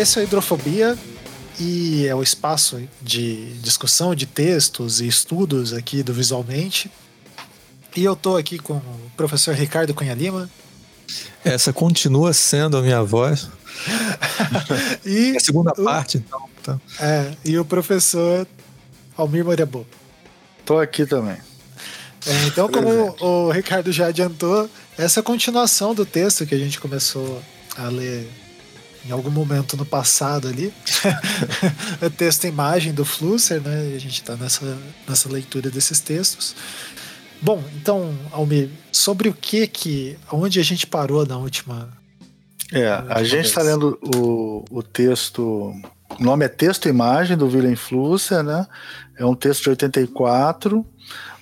esse é a Hidrofobia e é o espaço de discussão de textos e estudos aqui do Visualmente. E eu tô aqui com o professor Ricardo Cunha Lima. Essa continua sendo a minha voz. e É a segunda o, parte, então. Tá. É, e o professor Almir Morebo. Tô aqui também. É, então, como o Ricardo já adiantou, essa é a continuação do texto que a gente começou a ler em algum momento no passado ali. o texto imagem do Flusser, né? E a gente está nessa, nessa leitura desses textos. Bom, então, Almir, sobre o que que. onde a gente parou na última. É, a gente está lendo o, o texto. O nome é Texto e Imagem, do Willem Flusser, né? É um texto de 84,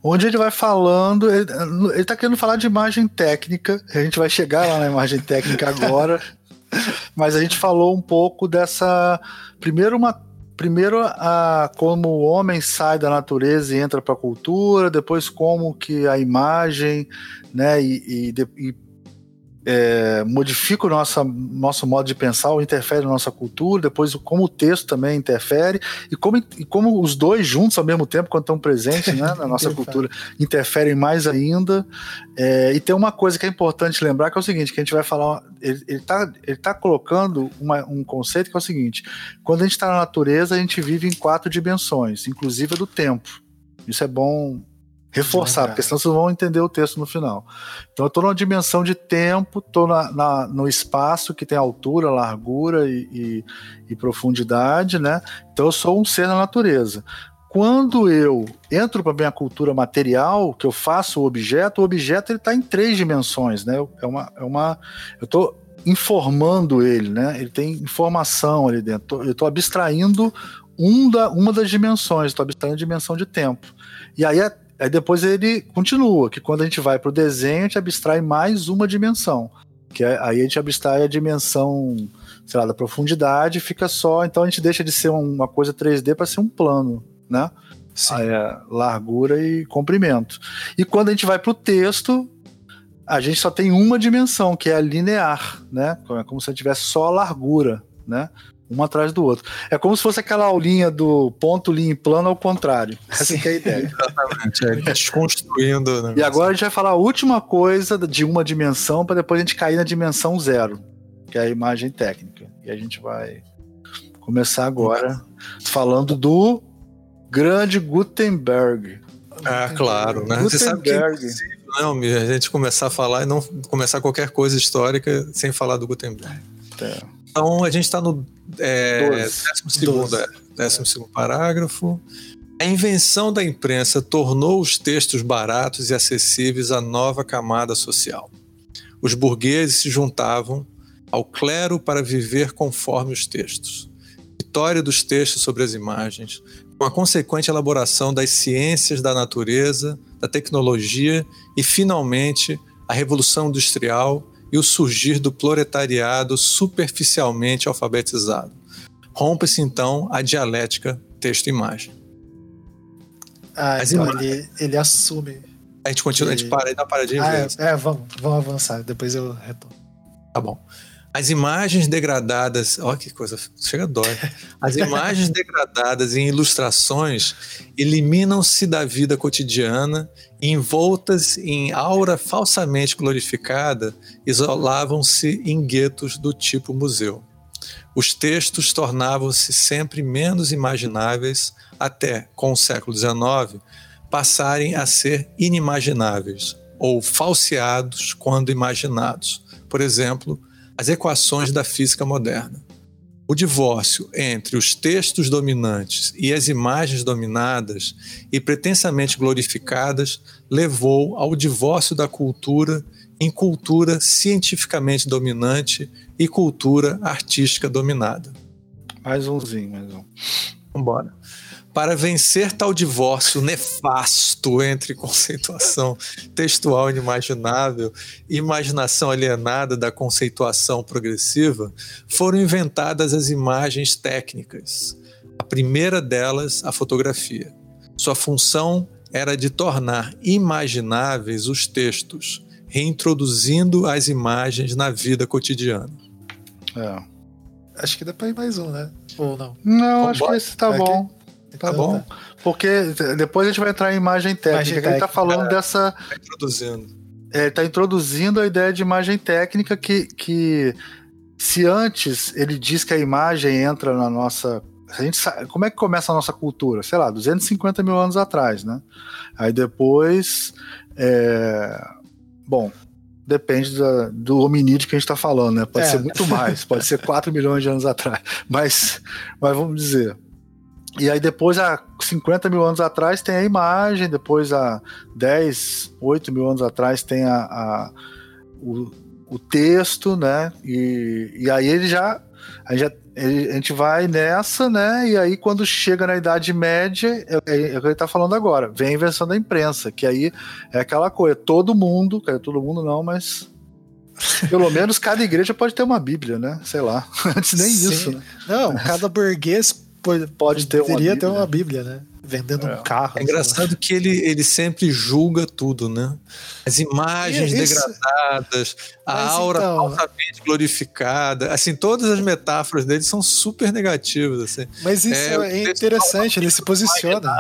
onde ele vai falando. Ele, ele tá querendo falar de imagem técnica. A gente vai chegar lá na imagem técnica agora. mas a gente falou um pouco dessa. Primeiro, uma primeiro a como o homem sai da natureza e entra para a cultura, depois como que a imagem, né, e, e, e é, modifica o nosso, nosso modo de pensar, ou interfere na nossa cultura, depois como o texto também interfere, e como, e como os dois juntos ao mesmo tempo, quando estão presentes né, na nossa cultura, interferem mais ainda. É, e tem uma coisa que é importante lembrar, que é o seguinte, que a gente vai falar, ele está ele tá colocando uma, um conceito que é o seguinte, quando a gente está na natureza, a gente vive em quatro dimensões, inclusive a do tempo. Isso é bom reforçar, porque senão vocês vão entender o texto no final. Então eu estou numa dimensão de tempo, estou na, na, no espaço que tem altura, largura e, e, e, profundidade, né? Então eu sou um ser da natureza. Quando eu entro para a minha cultura material, que eu faço o objeto, o objeto ele está em três dimensões, né? É uma, é uma, eu estou informando ele, né? Ele tem informação ali dentro. Eu estou abstraindo um da, uma das dimensões, estou abstraindo a dimensão de tempo. E aí é Aí depois ele continua, que quando a gente vai para o desenho, a gente abstrai mais uma dimensão. Que é, aí a gente abstrai a dimensão, sei lá, da profundidade, fica só. Então a gente deixa de ser uma coisa 3D para ser um plano, né? Aí é largura e comprimento. E quando a gente vai para o texto, a gente só tem uma dimensão, que é a linear, né? É como se a gente tivesse só a largura, né? Um atrás do outro. É como se fosse aquela aulinha do ponto, linha e plano ao contrário. Essa é a ideia. Exatamente, é desconstruindo. Né? E agora a gente vai falar a última coisa de uma dimensão para depois a gente cair na dimensão zero, que é a imagem técnica. E a gente vai começar agora falando do grande Gutenberg. Ah, claro, né? Gutenberg. Você sabe que é não, a gente começar a falar e não começar qualquer coisa histórica sem falar do Gutenberg. É. Então a gente está no é, décimo, segundo, é, décimo segundo parágrafo. A invenção da imprensa tornou os textos baratos e acessíveis à nova camada social. Os burgueses se juntavam ao clero para viver conforme os textos. Vitória dos textos sobre as imagens, com a consequente elaboração das ciências da natureza, da tecnologia e, finalmente, a Revolução Industrial e o surgir do proletariado superficialmente alfabetizado. Rompe-se então a dialética texto-imagem. Ah, As então imagens... ele, ele assume. A gente continua, ele... a gente para e dá paradinha. Ah, é, é, vamos, vamos avançar, depois eu retorno. Tá bom. As imagens degradadas, olha que coisa, chega dói. As imagens degradadas em ilustrações eliminam-se da vida cotidiana envoltas em aura falsamente glorificada, isolavam-se em guetos do tipo museu. Os textos tornavam-se sempre menos imagináveis até, com o século XIX, passarem a ser inimagináveis ou falseados quando imaginados. Por exemplo, as equações da física moderna. O divórcio entre os textos dominantes e as imagens dominadas e pretensamente glorificadas levou ao divórcio da cultura em cultura cientificamente dominante e cultura artística dominada. Mais umzinho, mais um. Vambora. Para vencer tal divórcio nefasto entre conceituação textual inimaginável e imaginação alienada da conceituação progressiva, foram inventadas as imagens técnicas. A primeira delas, a fotografia. Sua função era de tornar imagináveis os textos, reintroduzindo as imagens na vida cotidiana. É. Acho que dá pra ir mais um, né? Ou não? Não, acho que esse tá bom. Tá então, bom. Tá. Porque depois a gente vai entrar em imagem técnica. Imagem técnica. Ele tá falando é, dessa. Tá introduzindo. É, ele tá introduzindo a ideia de imagem técnica que, que se antes ele diz que a imagem entra na nossa. A gente sabe, como é que começa a nossa cultura? Sei lá, 250 mil anos atrás, né? Aí depois. É, bom, depende da, do hominídeo que a gente está falando, né? Pode é. ser muito mais, pode ser 4 milhões de anos atrás. Mas, mas vamos dizer. E aí depois, há 50 mil anos atrás, tem a imagem, depois há 10, 8 mil anos atrás tem a, a o, o texto, né? E, e aí ele já, a gente, já a gente vai nessa, né? E aí quando chega na Idade Média, é, é, é o que ele está falando agora, vem a invenção da imprensa, que aí é aquela coisa, todo mundo, todo mundo não, mas pelo menos cada igreja pode ter uma Bíblia, né? Sei lá. Antes nem Sim. isso. Né? Não, cada burguês pode, pode ter uma Bíblia. ter uma Bíblia, né? vendendo é. um carro. É engraçado que ele, ele sempre julga tudo, né? As imagens Isso. degradadas, a Mas aura então... falsamente glorificada, assim, todas as metáforas dele são super negativas, assim. Mas isso é, é interessante, ele se posiciona.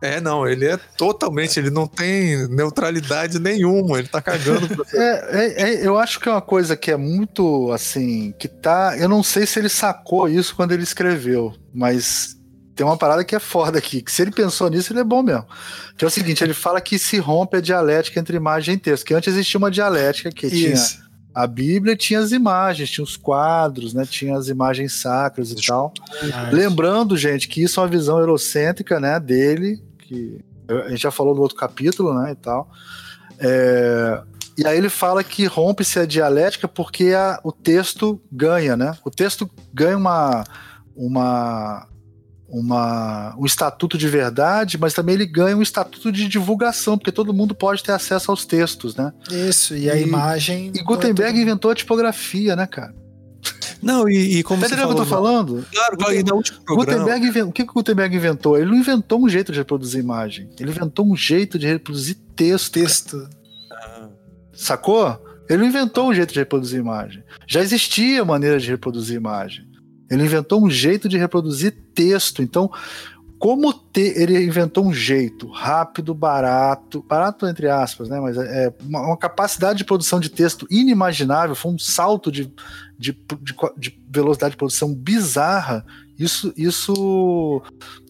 É, não, ele é totalmente, ele não tem neutralidade nenhuma, ele tá cagando pra é, é, é, eu acho que é uma coisa que é muito assim, que tá. Eu não sei se ele sacou isso quando ele escreveu, mas tem uma parada que é foda aqui, que se ele pensou nisso, ele é bom mesmo. Que é o seguinte, ele fala que se rompe a dialética entre imagem e texto, que antes existia uma dialética que Isso. tinha a Bíblia tinha as imagens, tinha os quadros, né? Tinha as imagens sacras e tal. Lembrando, gente, que isso é uma visão eurocêntrica, né, dele, que a gente já falou no outro capítulo, né, e tal. É, e aí ele fala que rompe-se a dialética porque a, o texto ganha, né? O texto ganha uma, uma uma, um estatuto de verdade, mas também ele ganha um estatuto de divulgação, porque todo mundo pode ter acesso aos textos, né? Isso, e, e a imagem. E Gutenberg inventou a tipografia, né, cara? Não, e, e como tá você falou, que eu tô falando? Claro, claro, e último programa... Gutenberg, o que, que o Gutenberg inventou? Ele não inventou um jeito de reproduzir imagem, ele inventou um jeito de reproduzir texto. Texto. Ah. Sacou? Ele não inventou um jeito de reproduzir imagem. Já existia maneira de reproduzir imagem. Ele inventou um jeito de reproduzir texto. Então, como ter, ele inventou um jeito rápido, barato, barato entre aspas, né? Mas é, é uma, uma, capacidade de produção de texto inimaginável, foi um salto de, de, de, de, velocidade de produção bizarra. Isso, isso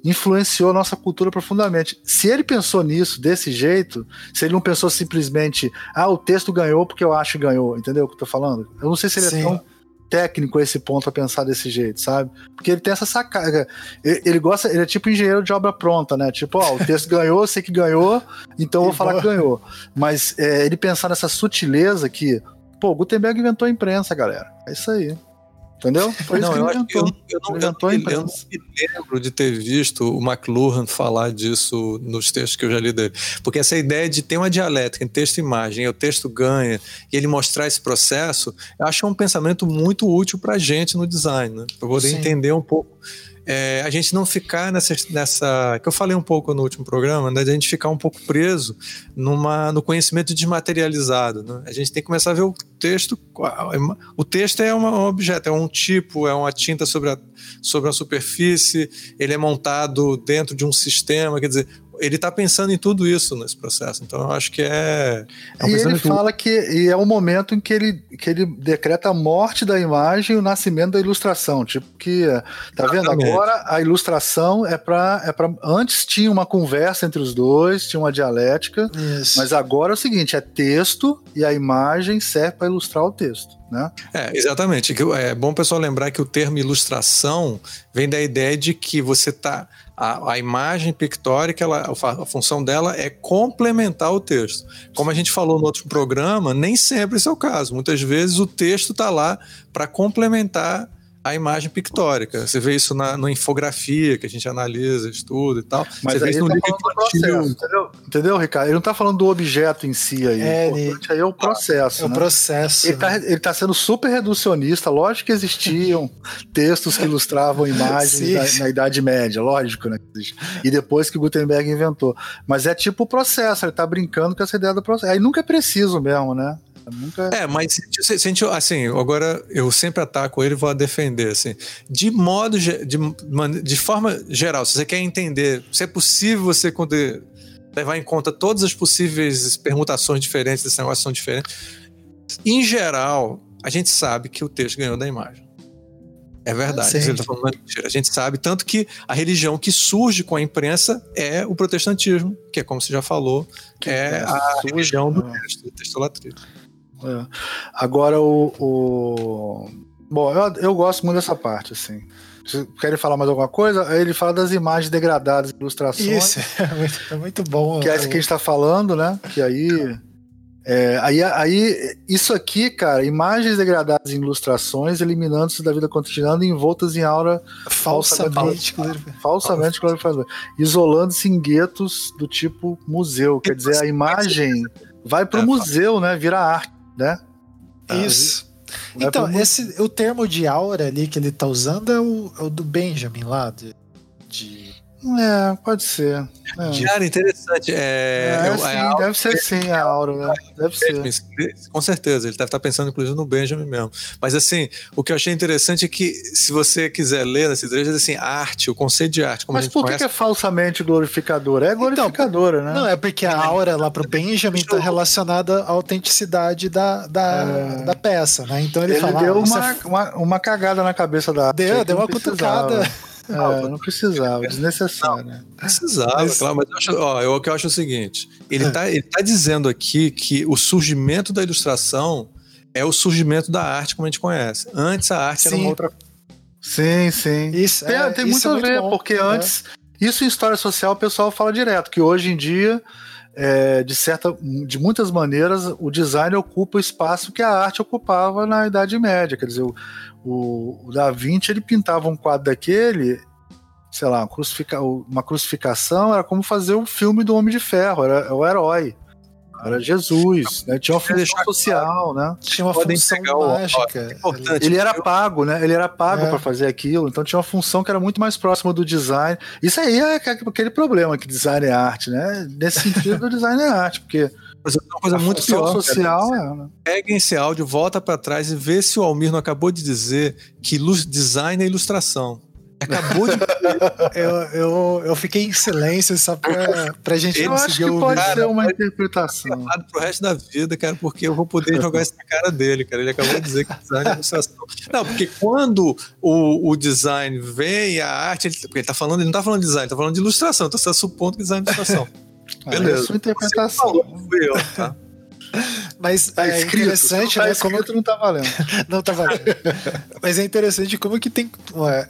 influenciou a nossa cultura profundamente. Se ele pensou nisso desse jeito, se ele não pensou simplesmente, ah, o texto ganhou porque eu acho que ganhou, entendeu o que eu tô falando? Eu não sei se ele é Sim. é tão técnico a esse ponto a pensar desse jeito, sabe? Porque ele tem essa sacada. Ele, ele, gosta, ele é tipo engenheiro de obra pronta, né? Tipo, ó, o texto ganhou, sei que ganhou, então eu vou falar que ganhou. Mas é, ele pensar nessa sutileza que, pô, Gutenberg inventou a imprensa, galera. É isso aí. Entendeu? Foi não, eu, inventou. Eu, eu, não, inventou eu, eu, não me lembro de ter visto o McLuhan falar disso nos textos que eu já li dele. Porque essa ideia de ter uma dialética em texto e imagem, e o texto ganha, e ele mostrar esse processo, eu acho que é um pensamento muito útil para a gente no design, né? para poder Sim. entender um pouco é, a gente não ficar nessa, nessa. que eu falei um pouco no último programa, né, a gente ficar um pouco preso numa, no conhecimento desmaterializado. Né? A gente tem que começar a ver o texto. O texto é um objeto, é um tipo, é uma tinta sobre a, sobre a superfície, ele é montado dentro de um sistema, quer dizer, ele está pensando em tudo isso nesse processo. Então eu acho que é. é e ele fala que e é o momento em que ele, que ele decreta a morte da imagem e o nascimento da ilustração. Tipo, que tá Exatamente. vendo? Agora a ilustração é para. É pra, antes tinha uma conversa entre os dois, tinha uma dialética, isso. mas agora é o seguinte: é texto e a imagem serve para ilustrar o texto. Né? É, exatamente. É bom o pessoal lembrar que o termo ilustração vem da ideia de que você está a, a, imagem pictórica, ela, a, função dela é complementar o texto. Como a gente falou no outro programa, nem sempre esse é o caso. Muitas vezes o texto está lá para complementar a imagem pictórica. Você vê isso na, na, infografia que a gente analisa, estuda e tal. Mas Você vê isso no tá processo, entendeu? entendeu, Ricardo? Ele não está falando do objeto em si aí. É, o importante aí é o processo. É o né? processo. Ele está né? tá sendo super reducionista. Lógico que existiam textos que ilustravam imagens da, na Idade Média, lógico, né? E depois que Gutenberg inventou. Mas é tipo o processo, ele está brincando com essa ideia do processo. Aí nunca é preciso mesmo, né? Nunca... É, mas se, se assim, agora eu sempre ataco ele e vou a defender, assim. De modo, de, de forma geral, se você quer entender, se é possível você levar em conta todas as possíveis permutações diferentes desse negócio são diferentes, em geral, a gente sabe que o texto ganhou da imagem. É verdade. Ele tá falando. A gente sabe, tanto que a religião que surge com a imprensa é o protestantismo, que é como você já falou, que é, é a religião do texto, do textolatria. É. Agora o, o... Bom, eu, eu gosto muito dessa parte, assim. Vocês querem falar mais alguma coisa? Ele fala das imagens degradadas, ilustrações. Isso, é muito, é muito bom. Que é essa que a gente está falando, né? Que aí é, aí, aí, isso aqui, cara, imagens degradadas em ilustrações, eliminando-se da vida cotidiana envoltas em aura falsamente, falsamente glorificada, isolando-se em guetos do tipo museu. Quer dizer, a imagem vai para o é, museu, né? Vira arte, né? Isso. então, esse, o termo de aura ali que ele tá usando é o, é o do Benjamin lá, de, de é, pode ser. É. Cara, interessante. É, é, eu, sim, é deve ser sim a Aura, né? Deve ser. Com certeza, ele deve estar pensando inclusive no Benjamin mesmo. Mas assim, o que eu achei interessante é que se você quiser ler nesse trecho, assim, arte, o conceito de arte. Mas por que, que, é falsamente glorificadora? É então, glorificadora, então, né? Não, é porque a aura lá pro Benjamin está relacionada à autenticidade da, da, é. da peça, né? Então ele, ele fala. Deu ah, uma, uma, uma, cagada na cabeça da arte. Deu, deu uma cutucada. É, não precisava, desnecessário. Não, precisava, mas... claro, mas eu acho, ó, eu, o que eu acho é o seguinte: ele está ele tá dizendo aqui que o surgimento da ilustração é o surgimento da arte como a gente conhece. Antes a arte sim. era uma outra Sim, sim. Isso, tem, é, tem muito é a ver, porque é. antes. Isso em história social o pessoal fala direto, que hoje em dia. É, de certa, de muitas maneiras, o design ocupa o espaço que a arte ocupava na Idade Média. Quer dizer, o, o, Da Vinci ele pintava um quadro daquele, sei lá, uma, crucifica, uma crucificação era como fazer um filme do Homem de Ferro, era o herói. Era Jesus, né? Tinha uma função social, né? Tinha uma função mágica. Ele era pago, né? Ele era pago é. para fazer aquilo, então tinha uma função que era muito mais próxima do design. Isso aí é aquele problema que design é arte, né? Nesse sentido, o design é arte, porque mas é uma coisa a muito pior. social cara. é, né? Peguem esse áudio, volta para trás e vê se o Almir não acabou de dizer que design é ilustração. Acabou de. eu, eu, eu fiquei em silêncio só pra, pra gente eu conseguir acho que Pode cara, ser uma interpretação. Pro resto da vida, cara, porque eu vou poder jogar isso na cara dele, cara. Ele acabou de dizer que design é ilustração. Não, porque quando o, o design vem, a arte, ele, porque ele tá falando, ele não tá falando de design, ele tá falando de ilustração, então você tá supondo que design é ilustração. Beleza. É a sua interpretação. Você falou, tá? Mas tá é escrito, interessante, tá né? Como que não tá valendo. não tá valendo. Mas é interessante como que tem,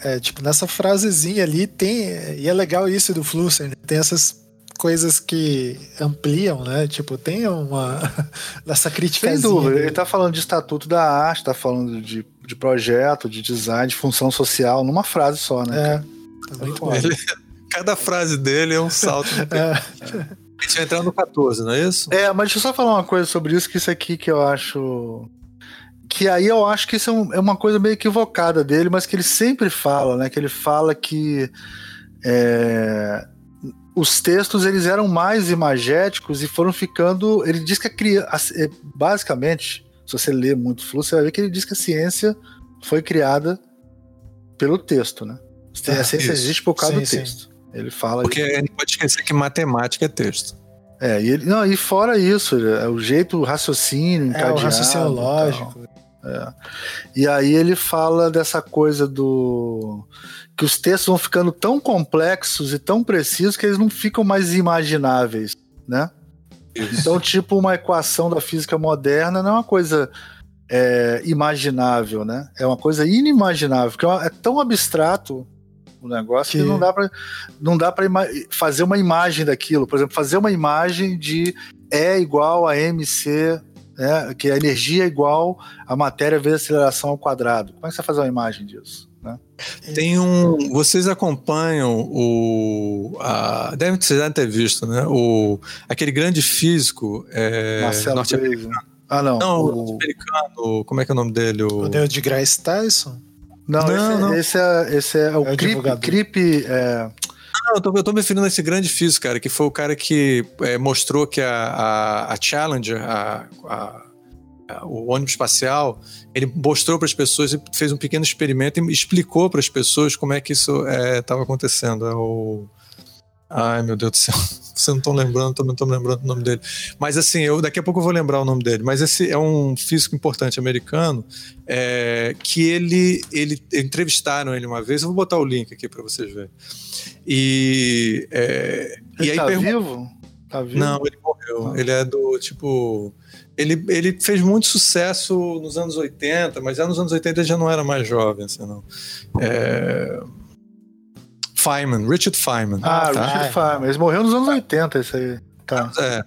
é, tipo, nessa frasezinha ali tem, e é legal isso do Flusser, né? tem essas coisas que ampliam, né? Tipo, tem uma essa crítica. Sem dúvida, ele tá falando de estatuto da arte, tá falando de, de projeto, de design, de função social, numa frase só, né? É. Tá muito bom. Ele, cada frase dele é um salto. é. Vai entrar no 14, não é isso? É, mas deixa eu só falar uma coisa sobre isso, que isso aqui que eu acho. Que aí eu acho que isso é, um, é uma coisa meio equivocada dele, mas que ele sempre fala, né? Que ele fala que é, os textos eles eram mais imagéticos e foram ficando. Ele diz que a criança. Basicamente, se você ler muito fluxo, você vai ver que ele diz que a ciência foi criada pelo texto, né? A ciência existe por causa sim, do texto. Sim. Ele fala. Porque a gente pode esquecer que matemática é texto. É, e, ele, não, e fora isso, é o jeito, o raciocínio é, o raciocínio lógico. É. E aí ele fala dessa coisa do. que os textos vão ficando tão complexos e tão precisos que eles não ficam mais imagináveis, né? Isso. Então, tipo, uma equação da física moderna não é uma coisa é, imaginável, né? É uma coisa inimaginável, porque é, é tão abstrato o negócio que, que não dá para não dá para fazer uma imagem daquilo. Por exemplo, fazer uma imagem de E igual a MC, né, que a energia é igual a matéria vezes a aceleração ao quadrado. Como é que você vai fazer uma imagem disso? Né? Tem um. Vocês acompanham o. A, devem ter visto, né? O, aquele grande físico é, norte-americano. Ah, não. Não, o americano. Como é que é o nome dele? O, o Neil deGrasse Tyson? Não, não, esse, é, não. Esse, é, esse é o, é o Creep. creep é... Não, eu tô, eu tô me referindo a esse grande físico, cara, que foi o cara que é, mostrou que a, a, a Challenger, a, a o ônibus espacial, ele mostrou para as pessoas e fez um pequeno experimento e explicou para as pessoas como é que isso estava é, acontecendo. É o Ai, meu Deus do céu. Vocês não estão lembrando, também não estou lembrando o nome dele. Mas assim, eu daqui a pouco eu vou lembrar o nome dele. Mas esse é um físico importante americano é, que ele, ele entrevistaram ele uma vez. Eu vou botar o link aqui para vocês verem. E, é, ele e aí tá vivo? Tá vivo? Não, ele morreu. Ah. Ele é do tipo. Ele, ele fez muito sucesso nos anos 80, mas já nos anos 80 ele já não era mais jovem, assim, não. É, Feynman, Richard Feynman. Ah, tá? Richard Feynman. Ele morreu nos anos 80, isso aí. Tá. É.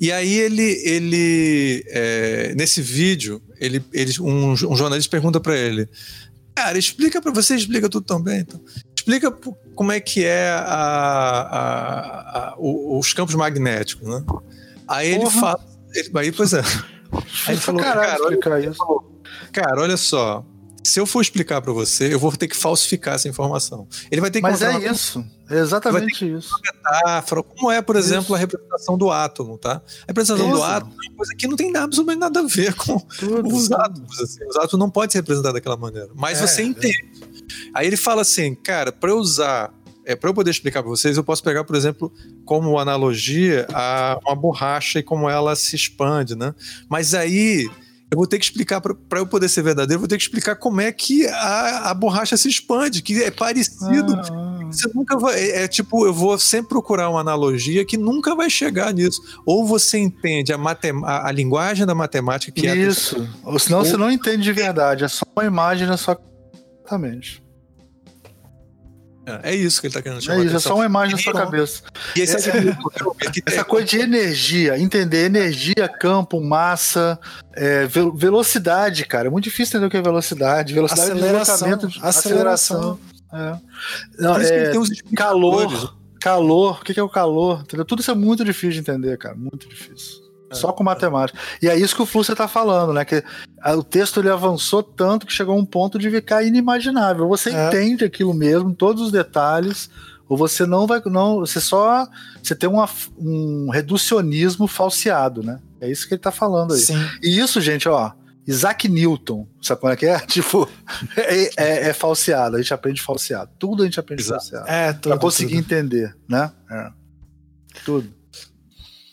E aí ele, ele é, nesse vídeo, ele, ele, um, um jornalista pergunta para ele, cara, explica para você, explica tudo também, então. Explica como é que é a, a, a, os campos magnéticos, né? Aí Porra. ele fala, ele, aí pois é. Aí ele falou, cara, olha, cara, olha só, se eu for explicar para você, eu vou ter que falsificar essa informação. Ele vai ter que Mas é isso. É exatamente isso. Metáfora, como é, por exemplo, isso. a representação do átomo, tá? A representação isso. do átomo é uma coisa que não tem absolutamente nada a ver com tudo, os átomos. Assim. Os átomos não podem ser representados daquela maneira. Mas é, você é. entende. Aí ele fala assim, cara, para eu usar é, para eu poder explicar para vocês, eu posso pegar, por exemplo, como analogia a uma borracha e como ela se expande, né? Mas aí eu vou ter que explicar, para eu poder ser verdadeiro, eu vou ter que explicar como é que a, a borracha se expande, que é parecido. Ah. Você nunca vai. É, é, tipo, eu vou sempre procurar uma analogia que nunca vai chegar nisso. Ou você entende a, matem a, a linguagem da matemática que Isso. é. Isso. Ou senão Ou... você não entende de verdade, é só uma imagem na sua. Exatamente. É, é isso que ele está querendo chamar. É isso, é só uma imagem na sua cabeça. E esse é, essa coisa de energia, entender energia, campo, massa, é, velocidade, cara. É muito difícil entender o que é velocidade. Velocidade aceleração, de aceleração. aceleração. É. Não, é, calor, calor, o que é o calor? Entendeu? Tudo isso é muito difícil de entender, cara. Muito difícil. É, Só com matemática. E é isso que o Flúcio está falando, né? Que o texto ele avançou tanto que chegou a um ponto de ficar inimaginável. Você é. entende aquilo mesmo, todos os detalhes, ou você não vai. Não, você só. Você tem uma, um reducionismo falseado, né? É isso que ele está falando aí. Sim. E isso, gente, ó. Isaac Newton, sabe como é que é? Tipo, é, é, é falseado, a gente aprende falseado. Tudo a gente aprende Exato. falseado. É, tudo. Pra conseguir tudo. entender, né? É. Tudo.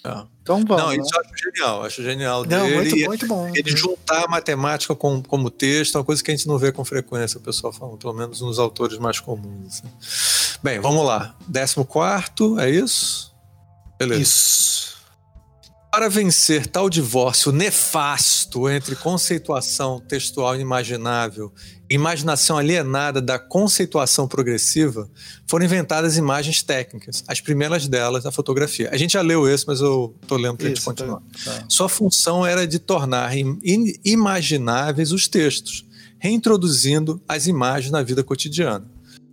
É. Então vamos. Não, isso eu acho genial, acho genial não, dele. Muito, muito bom. Ele juntar a matemática com, como texto é uma coisa que a gente não vê com frequência o pessoal falando, pelo menos nos autores mais comuns. Assim. Bem, vamos lá. 14, é isso? Beleza. Isso. Para vencer tal divórcio nefasto entre conceituação textual inimaginável imaginação alienada da conceituação progressiva, foram inventadas imagens técnicas. As primeiras delas, a fotografia. A gente já leu esse, mas eu estou lendo para a gente tá. continuar. Tá. Sua função era de tornar imagináveis os textos, reintroduzindo as imagens na vida cotidiana.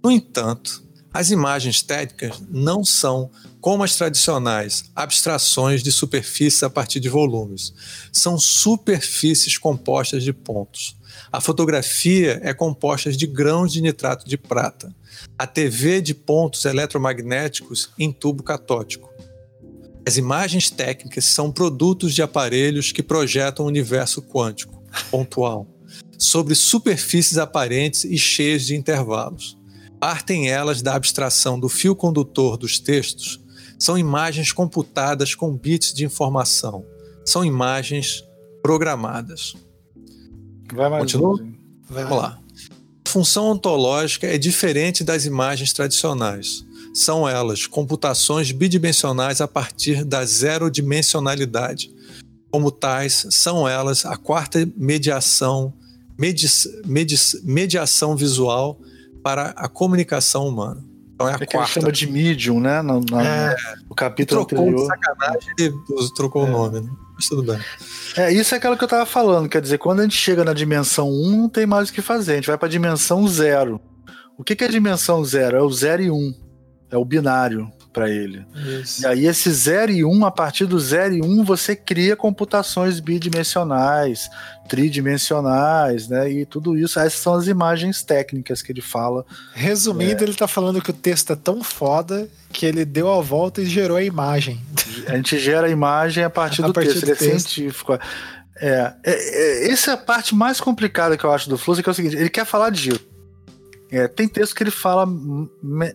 No entanto, as imagens técnicas não são, como as tradicionais, abstrações de superfícies a partir de volumes. São superfícies compostas de pontos. A fotografia é composta de grãos de nitrato de prata. A TV de pontos eletromagnéticos em tubo catótico. As imagens técnicas são produtos de aparelhos que projetam o universo quântico, pontual, sobre superfícies aparentes e cheias de intervalos. Partem elas da abstração do fio condutor dos textos, são imagens computadas com bits de informação. São imagens programadas. Vai mais Continua? Vamos lá. A função ontológica é diferente das imagens tradicionais. São elas computações bidimensionais a partir da zero-dimensionalidade. Como tais, são elas a quarta mediação, medi medi mediação visual para a comunicação humana. Então é a é quarta. Que chama de medium, né? No, no, é, no capítulo trocou anterior. Sacanagem, ele trocou é. o nome, né? Mas tudo bem. É, isso é aquilo que eu tava falando. Quer dizer, quando a gente chega na dimensão 1, não tem mais o que fazer. A gente vai para a dimensão 0. O que, que é a dimensão 0? É o 0 e 1. Um. É o binário para ele. Isso. E aí esse 0 e 1, um, a partir do 0 e 1, um, você cria computações bidimensionais, tridimensionais, né? E tudo isso, essas são as imagens técnicas que ele fala. Resumindo, é... ele está falando que o texto é tão foda que ele deu a volta e gerou a imagem. A gente gera a imagem a partir a do partir texto, do ele é texto. científico. É, é, é, essa é a parte mais complicada que eu acho do Fluxo, que é o seguinte, ele quer falar disso. É, tem texto que ele fala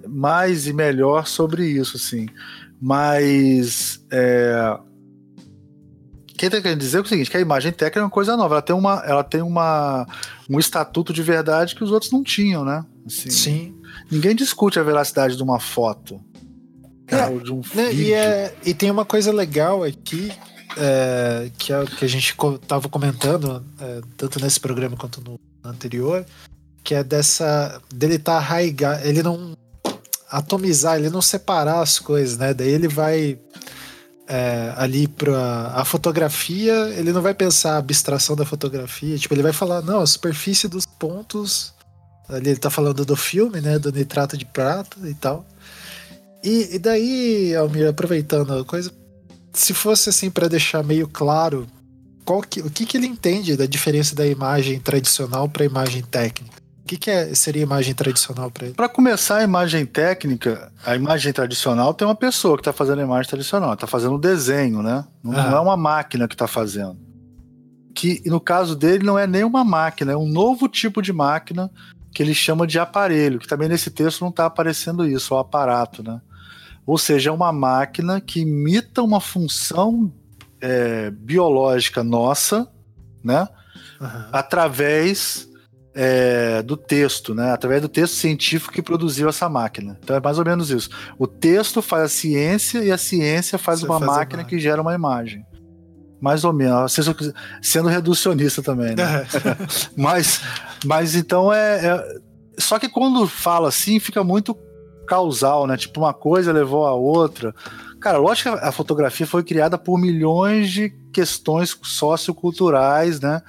mais e melhor sobre isso, assim. Mas é, quem está querendo dizer é o seguinte, que a imagem técnica é uma coisa nova. Ela tem, uma, ela tem uma, um estatuto de verdade que os outros não tinham, né? Assim, Sim. Ninguém discute a veracidade de uma foto. É, ou de um né, e, é, e tem uma coisa legal aqui é, que, é, que a gente estava comentando, é, tanto nesse programa quanto no anterior, que é dessa. dele tá arraigar, ele não atomizar, ele não separar as coisas, né? Daí ele vai é, ali para a fotografia, ele não vai pensar a abstração da fotografia, tipo, ele vai falar, não, a superfície dos pontos. Ali ele tá falando do filme, né? Do nitrato de prata e tal. E, e daí, Almir, aproveitando a coisa, se fosse assim para deixar meio claro qual que, o que, que ele entende da diferença da imagem tradicional para a imagem técnica. O que, que é, seria imagem tradicional para ele? Para começar, a imagem técnica, a imagem tradicional tem uma pessoa que está fazendo a imagem tradicional, está fazendo o desenho, né? Não, não é uma máquina que está fazendo. Que no caso dele não é nem uma máquina, é um novo tipo de máquina que ele chama de aparelho, que também nesse texto não está aparecendo isso, o aparato, né? Ou seja, é uma máquina que imita uma função é, biológica nossa, né? Uhum. Através é, do texto, né? Através do texto científico que produziu essa máquina. Então é mais ou menos isso. O texto faz a ciência e a ciência faz Você uma faz máquina que gera uma imagem. Mais ou menos, sendo reducionista também, né? mas, mas então é, é, Só que quando fala assim, fica muito causal, né? Tipo, uma coisa levou a outra. Cara, lógico que a fotografia foi criada por milhões de questões socioculturais, né?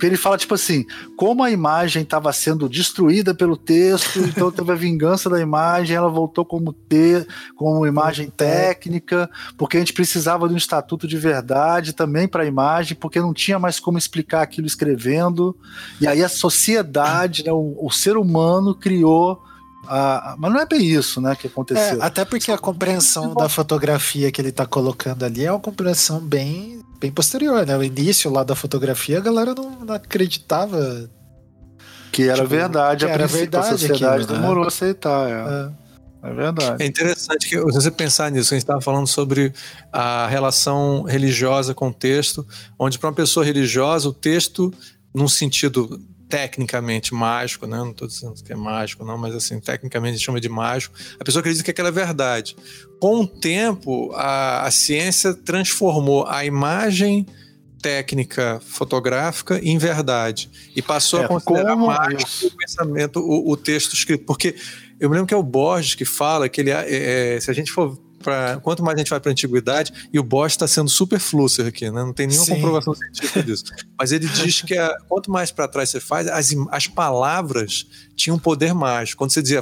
Ele fala, tipo assim, como a imagem estava sendo destruída pelo texto, então teve a vingança da imagem, ela voltou como ter, como imagem técnica, porque a gente precisava de um estatuto de verdade também para a imagem, porque não tinha mais como explicar aquilo escrevendo. E aí a sociedade, né, o, o ser humano criou ah, mas não é bem isso, né, que aconteceu. É, até porque a compreensão da fotografia que ele está colocando ali é uma compreensão bem, bem posterior, né? O início lá da fotografia, a galera não, não acreditava que era tipo, verdade, que a era verdade a sociedade aquilo, né? demorou né? a aceitar. É. é. É verdade. É interessante que você pensar nisso, a gente estava falando sobre a relação religiosa com o texto, onde para uma pessoa religiosa o texto, num sentido tecnicamente mágico, né? Não estou dizendo que é mágico, não, mas assim, tecnicamente a gente chama de mágico. A pessoa acredita que aquela é verdade. Com o tempo, a, a ciência transformou a imagem técnica fotográfica em verdade e passou é, a considerar mágico o pensamento, o, o, texto escrito. Porque eu me lembro que é o Borges que fala que ele, é, é se a gente for Pra, quanto mais a gente vai para a antiguidade, e o Bosch está sendo super flusser aqui, né? não tem nenhuma Sim. comprovação científica disso. Mas ele diz que a, quanto mais para trás você faz, as, as palavras tinham poder mágico. Quando você dizia,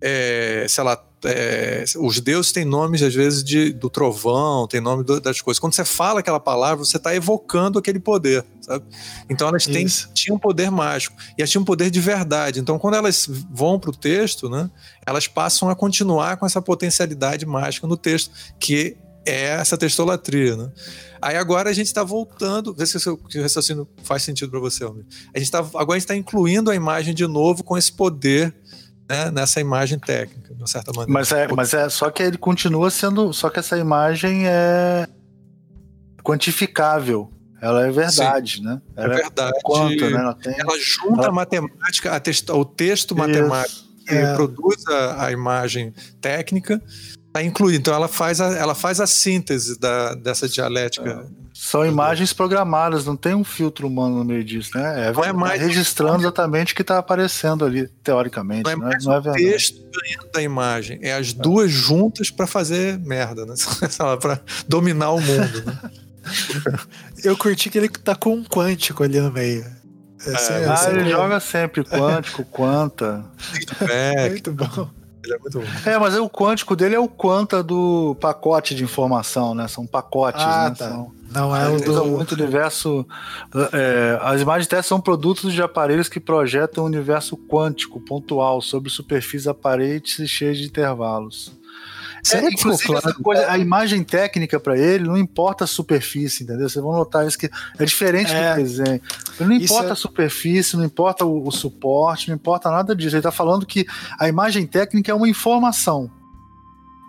é, sei lá, é, os deuses têm nomes, às vezes, de, do trovão, tem nome do, das coisas. Quando você fala aquela palavra, você está evocando aquele poder, sabe? Então elas têm, tinham poder mágico. E elas tinham poder de verdade. Então, quando elas vão para o texto, né, elas passam a continuar com essa potencialidade mágica no texto, que é essa textolatria, né? Aí agora a gente está voltando, vê se o raciocínio faz sentido para você, Almir. A gente tá, agora a gente está incluindo a imagem de novo com esse poder né, nessa imagem técnica, de certa maneira. Mas é, mas é só que ele continua sendo. Só que essa imagem é quantificável. Ela é verdade, Sim, né? É ela é verdade. É quanto, né? ela, tem, ela junta ela... a matemática, a testa, o texto Isso. matemático que é. produz a, a imagem técnica Está incluído. Então ela faz a, ela faz a síntese da, dessa dialética. São imagens programadas, não tem um filtro humano no meio disso, né? É, não é mais registrando exatamente o que está aparecendo ali, teoricamente. Não é, mais não é, não é o texto da imagem, é as duas juntas para fazer merda, né? para dominar o mundo. Né? Eu curti que ele tá com um quântico ali no meio. É, ah, ele joga sempre quântico, quanta. É, muito bom. Ele é muito bom. É, mas o quântico dele é o quanta do pacote de informação, né? São pacotes, ah, né? Tá. São, não é o do muito universo. É, as imagens testes são produtos de aparelhos que projetam um universo quântico pontual sobre superfícies aparentes e cheias de intervalos. É, inclusive, claro. coisa, a imagem técnica para ele não importa a superfície, entendeu? Vocês vão notar isso que é diferente é, do desenho. Não importa é... a superfície, não importa o, o, suporte, não importa nada disso. Ele está falando que a imagem técnica é uma informação.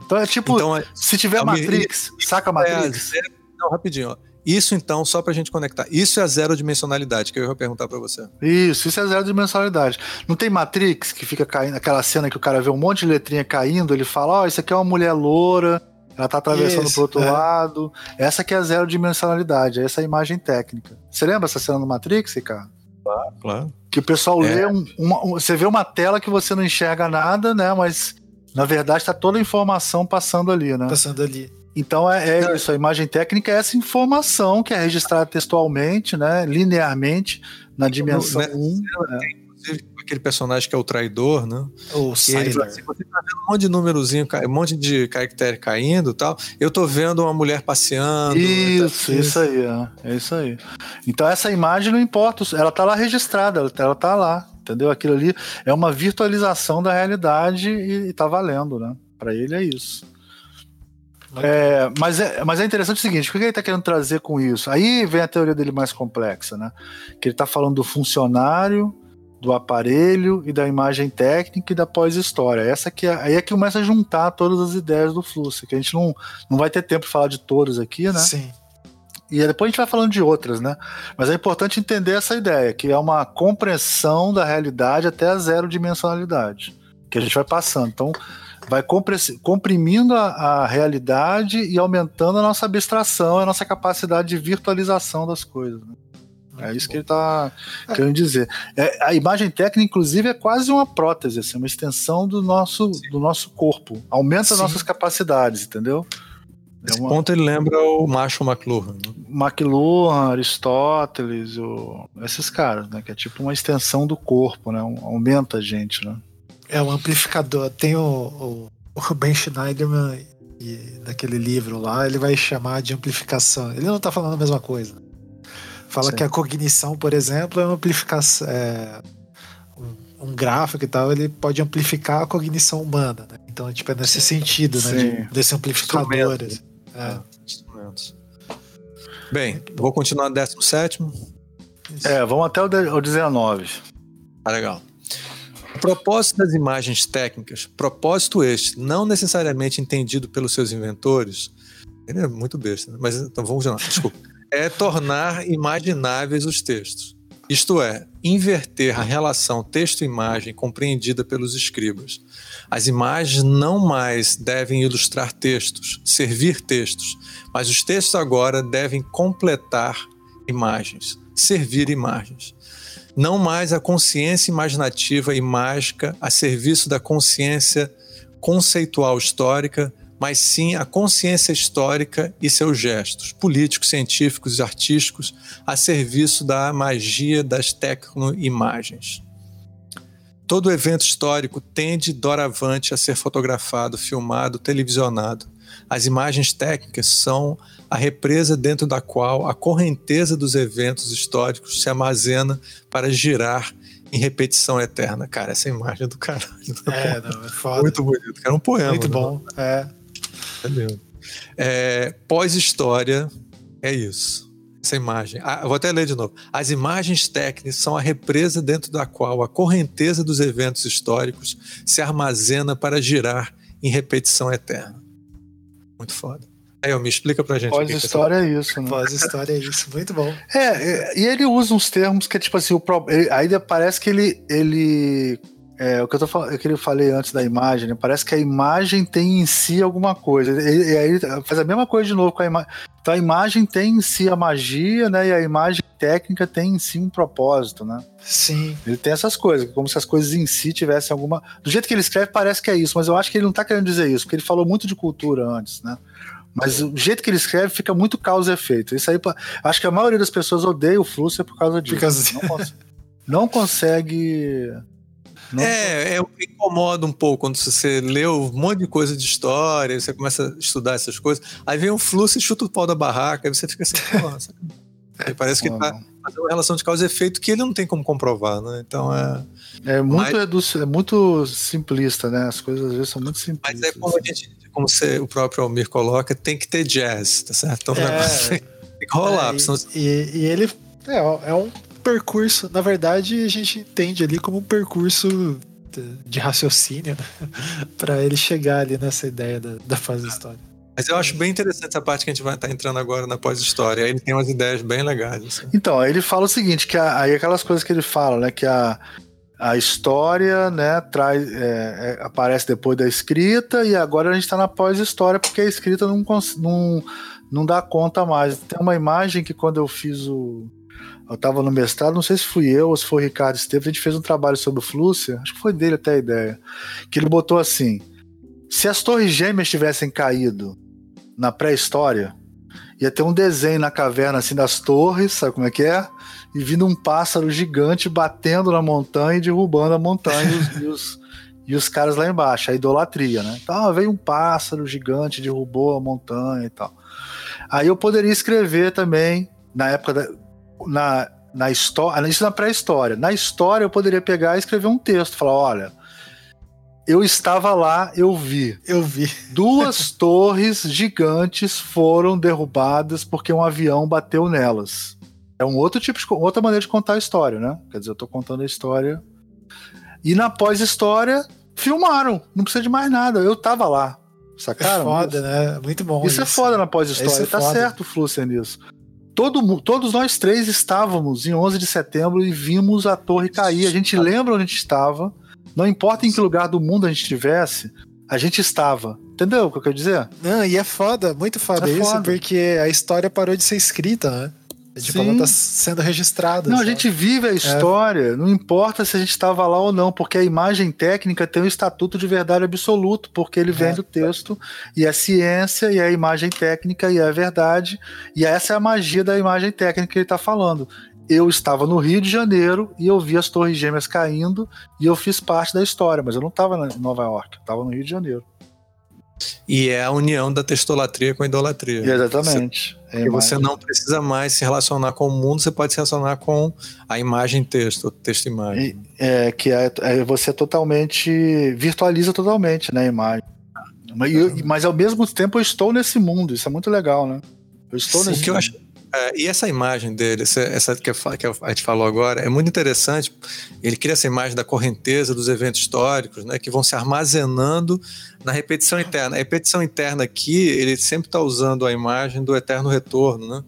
Então é tipo, então, é, se tiver é Matrix, saca Matrix? É, não, rapidinho, ó. Isso, então, só para a gente conectar. Isso é a zero dimensionalidade que eu ia perguntar para você. Isso, isso é a zero dimensionalidade. Não tem Matrix que fica caindo, aquela cena que o cara vê um monte de letrinha caindo, ele fala: Ó, oh, isso aqui é uma mulher loura, ela tá atravessando isso, pro outro é. lado. Essa que é a zero dimensionalidade, essa é a imagem técnica. Você lembra essa cena do Matrix, cara? Claro, claro. Que o pessoal é. lê um, uma, um, Você vê uma tela que você não enxerga nada, né? Mas na verdade tá toda a informação passando ali, né? Passando ali. Então é, é, isso, a imagem técnica é essa informação que é registrada textualmente, né, linearmente, na dimensão 1. Né? Inclusive aquele personagem que é o traidor, né? O Sailor. Assim, você tá vendo um monte de númerozinho, um monte de caractere caindo tal. Eu tô vendo uma mulher passeando. Isso, tá... isso aí, é, é isso aí. Então essa imagem não importa, ela tá lá registrada, ela tá lá, entendeu? Aquilo ali é uma virtualização da realidade e, e tá valendo, né? Para ele é isso. É, mas, é, mas é interessante o seguinte: o que ele está querendo trazer com isso? Aí vem a teoria dele mais complexa, né? Que ele está falando do funcionário, do aparelho e da imagem técnica e da pós-história. Essa que é, aí é que começa a juntar todas as ideias do fluxo, que a gente não, não vai ter tempo de falar de todas aqui, né? Sim. E depois a gente vai falando de outras, né? Mas é importante entender essa ideia, que é uma compressão da realidade até a zero dimensionalidade, que a gente vai passando. Então, vai comprimindo a, a, realidade e aumentando a nossa abstração, a nossa capacidade de virtualização das coisas. Né? É isso que ele está é. querendo dizer. É, a imagem técnica, inclusive, é quase uma prótese, assim, uma extensão do nosso, do nosso corpo. Aumenta Sim. as nossas capacidades, entendeu? Nesse é uma... ponto ele lembra o Marshall McLuhan. Né? McLuhan, Aristóteles, o... esses caras, né? Que é tipo uma extensão do corpo, né? Um, aumenta a gente, né? É um amplificador. Tem o, o, o Ben Schneiderman e naquele livro lá, ele vai chamar de amplificação. Ele não está falando a mesma coisa. Fala Sim. que a cognição, por exemplo, é uma amplificação. É, um, gráfico e tal, ele pode amplificar a cognição humana. Né? Então, tipo, é nesse sentido, né? De, desse amplificador. Assim. É. Instrumentos. Bem, vou continuar no 17. É, vamos até o 19. Ah, legal. Propósito das imagens técnicas, propósito este, não necessariamente entendido pelos seus inventores, ele é muito besta, né? mas então vamos lá, desculpa, é tornar imagináveis os textos. Isto é, inverter a relação texto-imagem compreendida pelos escribas. As imagens não mais devem ilustrar textos, servir textos, mas os textos agora devem completar imagens, servir imagens não mais a consciência imaginativa e mágica a serviço da consciência conceitual histórica, mas sim a consciência histórica e seus gestos, políticos, científicos e artísticos, a serviço da magia das tecno-imagens. Todo evento histórico tende doravante a ser fotografado, filmado, televisionado. As imagens técnicas são a represa dentro da qual a correnteza dos eventos históricos se armazena para girar em repetição eterna. Cara, essa imagem é do caralho. É, não, é foda. Muito bonito. Era um poema. Muito né? bom. É. É mesmo. É, Pós-história é isso. Essa imagem. Ah, vou até ler de novo. As imagens técnicas são a represa dentro da qual a correnteza dos eventos históricos se armazena para girar em repetição eterna. Muito foda. Aí, me explica pra gente. Pós-história é isso, né? Pós-história é isso, muito bom. É, é, e ele usa uns termos que é tipo assim, o pro... aí parece que ele. ele é, o que eu, tô, falando, que eu falei antes da imagem, né? parece que a imagem tem em si alguma coisa. E aí faz a mesma coisa de novo com a imagem. Então a imagem tem em si a magia, né? E a imagem técnica tem em si um propósito, né? Sim. Ele tem essas coisas, como se as coisas em si tivessem alguma. Do jeito que ele escreve, parece que é isso, mas eu acho que ele não tá querendo dizer isso, porque ele falou muito de cultura antes, né? Mas o jeito que ele escreve fica muito causa e efeito. Isso aí, acho que a maioria das pessoas odeia o Flusser por causa disso. Assim. Não, cons não, consegue. Não é, é, incomoda um pouco quando você lê um monte de coisa de história, você começa a estudar essas coisas, aí vem um fluxo e chuta o pau da barraca, aí você fica assim, nossa. parece que ele tá fazendo uma relação de causa e efeito que ele não tem como comprovar, né? Então é. É muito, mas, é muito simplista, né? As coisas às vezes são muito simplistas. Mas é como a gente como você, o próprio Almir coloca, tem que ter jazz, tá certo? Então, é, tem que rolar. É, e, e, e, ele é, é um percurso, na verdade, a gente entende ali como um percurso de raciocínio para ele chegar ali nessa ideia da, da fase história. Mas eu acho bem interessante essa parte que a gente vai estar tá entrando agora na pós-história. Ele tem umas ideias bem legais. Assim. Então, aí ele fala o seguinte, que a, aí aquelas coisas que ele fala, né, que a, a história, né, traz, é, é, aparece depois da escrita e agora a gente está na pós-história porque a escrita não, não, não dá conta mais. Tem uma imagem que quando eu fiz o eu estava no mestrado, não sei se fui eu ou se foi o Ricardo Esteves, a gente fez um trabalho sobre o Flúcia, acho que foi dele até a ideia, que ele botou assim, se as torres gêmeas tivessem caído na pré-história, ia ter um desenho na caverna assim das torres, sabe como é que é? E vindo um pássaro gigante batendo na montanha e derrubando a montanha e, os, e, os, e os caras lá embaixo, a idolatria, né? Então veio um pássaro gigante, derrubou a montanha e tal. Aí eu poderia escrever também, na época da, na, na história, isso na pré-história. Na história eu poderia pegar e escrever um texto, falar, olha, eu estava lá, eu vi. Eu vi. Duas torres gigantes foram derrubadas porque um avião bateu nelas. É um outro tipo de outra maneira de contar a história, né? Quer dizer, eu tô contando a história. E na pós-história, filmaram. Não precisa de mais nada. Eu tava lá. Sacaram? É foda, né? Muito bom. Isso, é isso. é foda na pós-história. É tá foda. certo o Flúcia nisso todo, todos nós três estávamos em 11 de setembro e vimos a torre cair. A gente lembra onde a gente estava. Não importa em que lugar do mundo a gente estivesse, a gente estava. Entendeu o que eu quero dizer? Não, e é foda, muito foda é isso, foda. porque a história parou de ser escrita, né? Tipo, Sim. ela tá sendo registrada. Não, sabe? a gente vive a é. história, é. não importa se a gente estava lá ou não, porque a imagem técnica tem um estatuto de verdade absoluto, porque ele vem é. do texto, e é ciência, e é imagem técnica, e é verdade, e essa é a magia da imagem técnica que ele está falando. Eu estava no Rio de Janeiro e eu vi as Torres Gêmeas caindo e eu fiz parte da história, mas eu não estava em Nova York, eu estava no Rio de Janeiro. E é a união da textolatria com a idolatria. Exatamente. Você, é você não precisa mais se relacionar com o mundo, você pode se relacionar com a imagem texto, texto imagem. É que é, é, você totalmente virtualiza totalmente, né, a imagem. Mas, eu, mas ao mesmo tempo eu estou nesse mundo, isso é muito legal, né? Eu estou Sim, nesse mundo. Eu acho, é, e essa imagem dele, essa, essa que, que, a gente falou agora, é muito interessante. Ele cria essa imagem da correnteza dos eventos históricos, né, que vão se armazenando na repetição interna. A repetição interna aqui, ele sempre está usando a imagem do eterno retorno, né?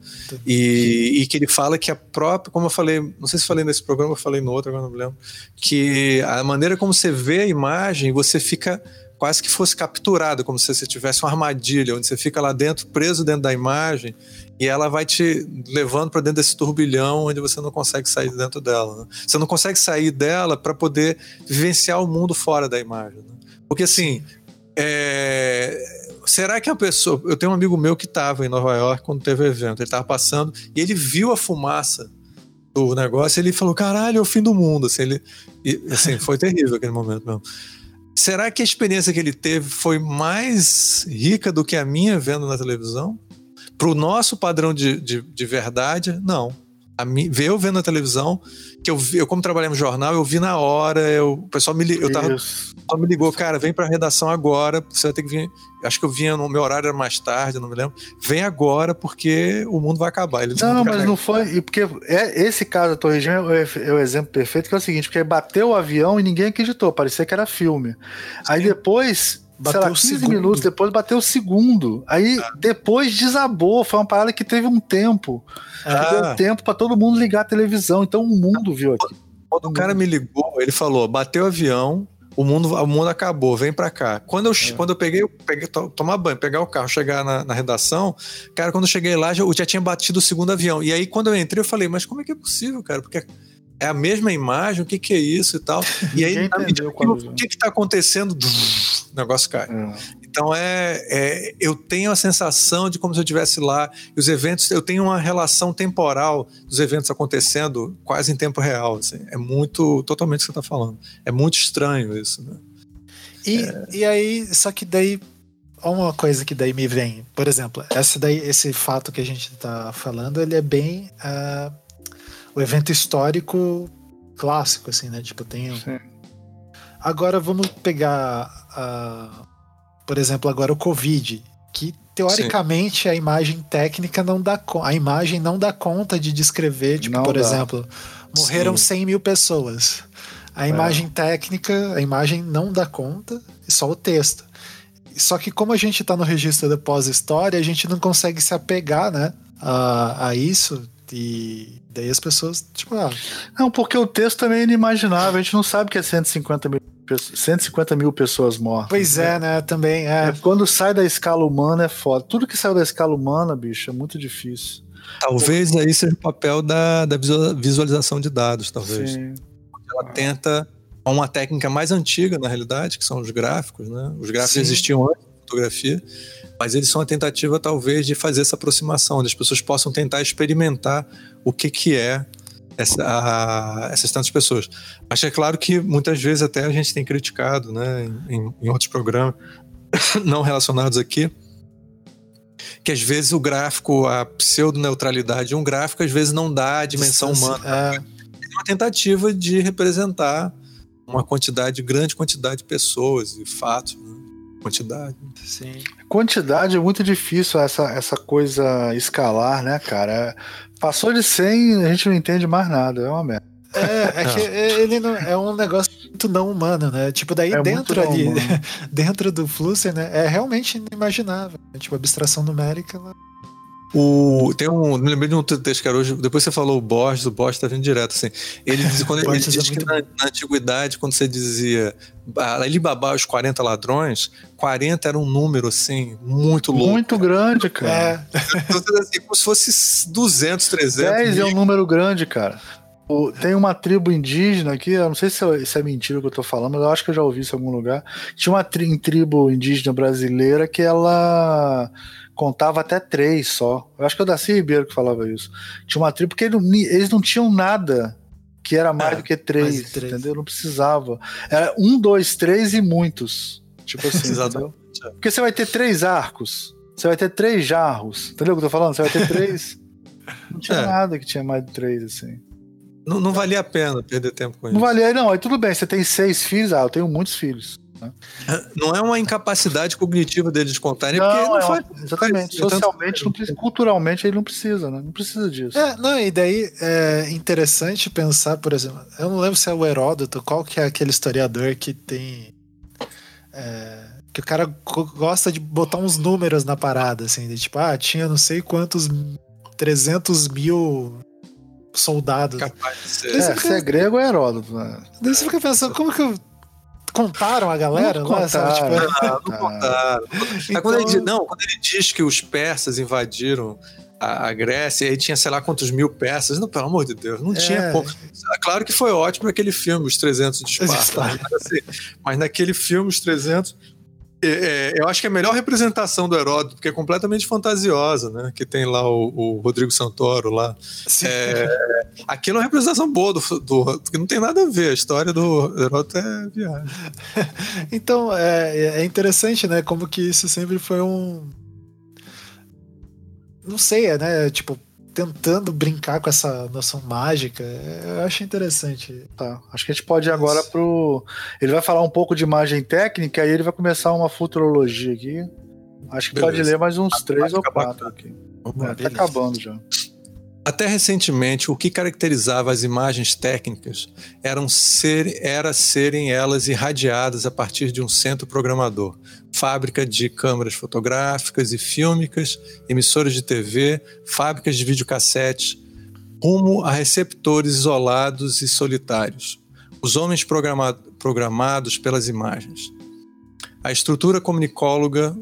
E, e, que ele fala que a própria, como eu falei, não sei se falei nesse programa, eu falei no outro, agora não me lembro, que a maneira como você vê a imagem, você fica quase que fosse capturado, como se você tivesse uma armadilha, onde você fica lá dentro, preso dentro da imagem, e ela vai te levando para dentro desse turbilhão onde você não consegue sair dentro dela. Né? Você não consegue sair dela para poder vivenciar o mundo fora da imagem. Né? Porque assim, é... será que a pessoa. Eu tenho um amigo meu que estava em Nova York quando teve o evento, ele estava passando e ele viu a fumaça do negócio e ele falou: caralho, é o fim do mundo. Assim, ele... E, assim foi terrível aquele momento mesmo. Será que a experiência que ele teve foi mais rica do que a minha vendo na televisão? Para o nosso padrão de, de, de verdade, não. A mim, ver eu vendo na televisão, que eu, vi, eu como trabalhei no jornal, eu vi na hora, eu, o pessoal me, eu tava, só me ligou, cara, vem pra redação agora, você vai ter que vir. Acho que eu vinha no meu horário era mais tarde, não me lembro. Vem agora, porque o mundo vai acabar. Ele não, mas não foi. Porque é, esse caso da Torre Gêmea é, é, o exemplo perfeito, que é o seguinte: porque bateu o avião e ninguém acreditou, parecia que era filme. Sim. Aí depois Bateu sei lá, 15 segundo. minutos depois bateu o segundo. Aí ah. depois desabou. Foi uma parada que teve um tempo. Ah. Deu tempo para todo mundo ligar a televisão. Então o mundo viu aqui. Quando o cara me ligou, ele falou: bateu o avião, o mundo, o mundo acabou, vem pra cá. Quando eu, é. quando eu peguei, peguei, tomar banho, pegar o carro, chegar na, na, redação, cara, quando eu cheguei lá, já, já tinha batido o segundo avião. E aí, quando eu entrei, eu falei, mas como é que é possível, cara? Porque é a mesma imagem, o que, que é isso e tal. E aí, o que está acontecendo? O negócio cai. É. Então é, é, eu tenho a sensação de como se eu estivesse lá e os eventos, eu tenho uma relação temporal dos eventos acontecendo quase em tempo real. Assim. É muito, totalmente o que você está falando. É muito estranho isso. Né? E, é... e aí, só que daí uma coisa que daí me vem, por exemplo, essa daí, esse fato que a gente está falando, ele é bem uh, o evento histórico clássico, assim, né? Tipo, tem. Sim. Agora vamos pegar a, por exemplo, agora o Covid, que teoricamente Sim. a imagem técnica não dá a imagem não dá conta de descrever, tipo, não por dá. exemplo, morreram Sim. 100 mil pessoas. A é. imagem é. técnica, a imagem não dá conta, é só o texto. Só que como a gente está no registro da pós-história, a gente não consegue se apegar, né, a, a isso. E daí as pessoas, tipo, ah. Não, porque o texto também é inimaginável. A gente não sabe que é 150 mil 150 mil pessoas mortas. Pois é, né? Também é. é. Quando sai da escala humana é foda. Tudo que saiu da escala humana, bicho, é muito difícil. Talvez aí seja o papel da, da visualização de dados, talvez. Sim. Ela tenta uma técnica mais antiga, na realidade, que são os gráficos, né? Os gráficos Sim. existiam antes da fotografia, mas eles são a tentativa, talvez, de fazer essa aproximação, onde as pessoas possam tentar experimentar o que, que é essa, a, essas tantas pessoas. Mas é claro que muitas vezes até a gente tem criticado, né, em, em outros programas não relacionados aqui, que às vezes o gráfico, a pseudo-neutralidade de um gráfico, às vezes não dá a dimensão humana. É. é uma tentativa de representar uma quantidade, grande quantidade de pessoas e fatos. Né? Quantidade. Sim. Quantidade é muito difícil, essa, essa coisa escalar, né, cara? Passou de 100, a gente não entende mais nada, é uma merda. É, é que ele não, é um negócio muito não humano, né? Tipo, daí é dentro ali, dentro do Flusser, né? É realmente inimaginável. Né? Tipo, abstração numérica. Ela... O, tem um. Me lembrei de um texto que era hoje. Depois você falou o Borges, o Borges tá vindo direto, assim. Ele diz, quando ele, diz é que na, na, antiguidade, quando você dizia Alibaba os 40 ladrões, 40 era um número, assim, muito louco. Muito grande, cara. É. Então, assim, como se fosse 200, 300. 10 mil. é um número grande, cara. Tem uma tribo indígena aqui, eu não sei se é, se é mentira o que eu tô falando, mas eu acho que eu já ouvi isso em algum lugar. Tinha uma tri, tribo indígena brasileira que ela contava até três só. Eu acho que é o Daci Ribeiro que falava isso. Tinha uma tribo porque eles não tinham nada que era mais é, do que três, três, entendeu? Não precisava. Era um, dois, três e muitos. Tipo assim, entendeu? Porque você vai ter três arcos, você vai ter três jarros, entendeu o que eu tô falando? Você vai ter três. Não tinha é. nada que tinha mais de três, assim. Não, não valia a pena perder tempo com isso. Não valia, não. Aí tudo bem, você tem seis filhos, ah, eu tenho muitos filhos. Né? Não é uma incapacidade cognitiva deles de contarem, não, porque não é faz, Exatamente. Faz, Socialmente, não precisa, culturalmente, ele não precisa, né? Não precisa disso. É, não, e daí é interessante pensar, por exemplo, eu não lembro se é o Heródoto, qual que é aquele historiador que tem. É, que o cara gosta de botar uns números na parada, assim, de tipo, ah, tinha não sei quantos 300 mil soldados. Capaz de ser. É, se é grego é Heródoto, né? Daí você fica pensando, como que eu contaram a galera? Não, não, contaram, tipo... não, não contaram. Então... Quando, ele, não, quando ele diz que os persas invadiram a, a Grécia, aí tinha sei lá quantos mil persas, não, pelo amor de Deus, não é. tinha pouco. Claro que foi ótimo aquele filme, Os 300 de Esparta, mas, assim, mas naquele filme, Os 300, é, é, eu acho que é a melhor representação do Heródoto, porque é completamente fantasiosa, né? Que tem lá o, o Rodrigo Santoro lá. É, aquilo é uma representação boa do, do, que não tem nada a ver. A história do Heródoto é viagem. então, é, é interessante, né? Como que isso sempre foi um. Não sei, é, né? Tipo, tentando brincar com essa noção mágica. Eu acho interessante. Tá. Acho que a gente pode ir agora pro. Ele vai falar um pouco de imagem técnica e ele vai começar uma futurologia aqui. Acho que beleza. pode ler mais uns três ou quatro aqui. É, tá acabando já. Até recentemente, o que caracterizava as imagens técnicas eram ser, era serem elas irradiadas a partir de um centro programador, fábrica de câmeras fotográficas e fílmicas, emissoras de TV, fábricas de videocassete, rumo a receptores isolados e solitários, os homens programa programados pelas imagens. A estrutura comunicóloga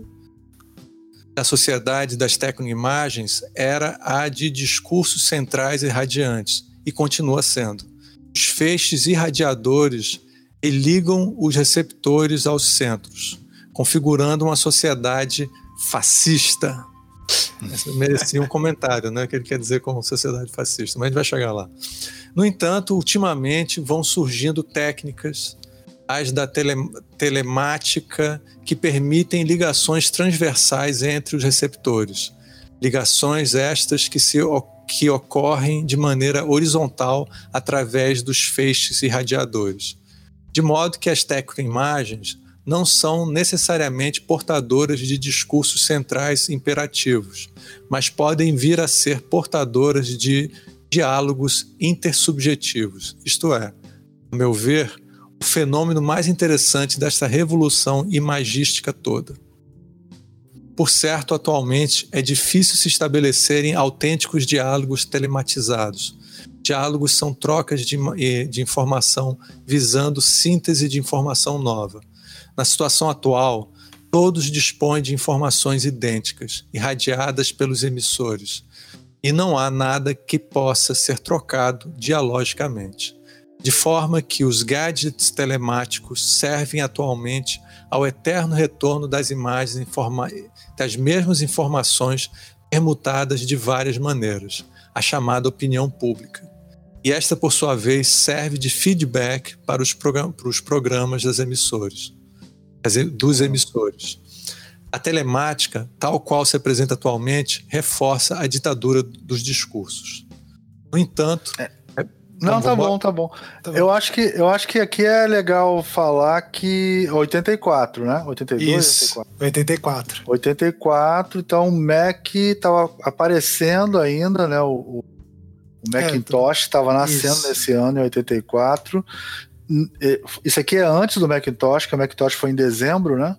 da sociedade das tecnoimagens era a de discursos centrais irradiantes, e continua sendo. Os feixes irradiadores ligam os receptores aos centros, configurando uma sociedade fascista. Merecia um comentário, né? O que ele quer dizer com sociedade fascista, mas a gente vai chegar lá. No entanto, ultimamente vão surgindo técnicas as da tele, telemática que permitem ligações transversais entre os receptores. Ligações estas que, se, que ocorrem de maneira horizontal através dos feixes irradiadores. De modo que as tecnoimagens não são necessariamente portadoras de discursos centrais imperativos, mas podem vir a ser portadoras de diálogos intersubjetivos. Isto é, a meu ver, o fenômeno mais interessante desta revolução imagística toda. Por certo, atualmente é difícil se estabelecerem autênticos diálogos telematizados. Diálogos são trocas de, de informação visando síntese de informação nova. Na situação atual, todos dispõem de informações idênticas, irradiadas pelos emissores, e não há nada que possa ser trocado dialogicamente. De forma que os gadgets telemáticos servem atualmente ao eterno retorno das imagens das mesmas informações permutadas de várias maneiras, a chamada opinião pública. E esta, por sua vez, serve de feedback para os, program para os programas das emissoras, dos emissores. A telemática, tal qual se apresenta atualmente, reforça a ditadura dos discursos. No entanto, é. Não, tá bom, tá bom, tá bom. Eu acho que eu acho que aqui é legal falar que 84, né? 82, Isso, 84. 84. 84, então o Mac tava aparecendo ainda, né? O, o Macintosh estava é, nascendo isso. nesse ano, em 84. Isso aqui é antes do Macintosh, que o Macintosh foi em dezembro, né?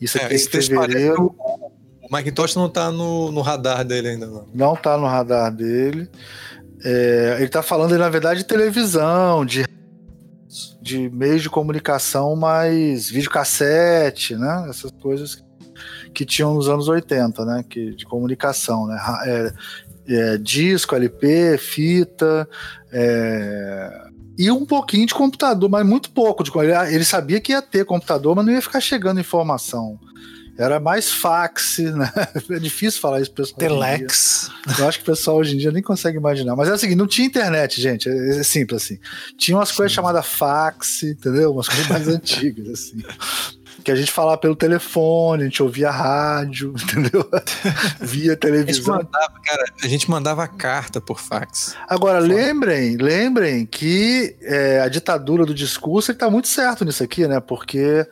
Isso aqui é, é em fevereiro. O Macintosh não está no, no radar dele ainda, não. Não está no radar dele. É, ele está falando, na verdade, de televisão, de, de meios de comunicação mais videocassete, né? Essas coisas que tinham nos anos 80, né? Que, de comunicação, né? É, é, disco, LP, fita, é, e um pouquinho de computador, mas muito pouco. De, ele sabia que ia ter computador, mas não ia ficar chegando informação. Era mais fax, né? É difícil falar isso pessoal. Telex. Eu acho que o pessoal hoje em dia nem consegue imaginar. Mas é o seguinte, não tinha internet, gente. É, é simples assim. Tinha umas Sim. coisas chamadas fax, entendeu? Umas coisas mais antigas, assim que a gente falava pelo telefone, a gente ouvia rádio, entendeu? Via televisão. A gente mandava, cara, a gente mandava carta por fax. Agora, lembrem, lembrem que é, a ditadura do discurso está muito certo nisso aqui, né? Porque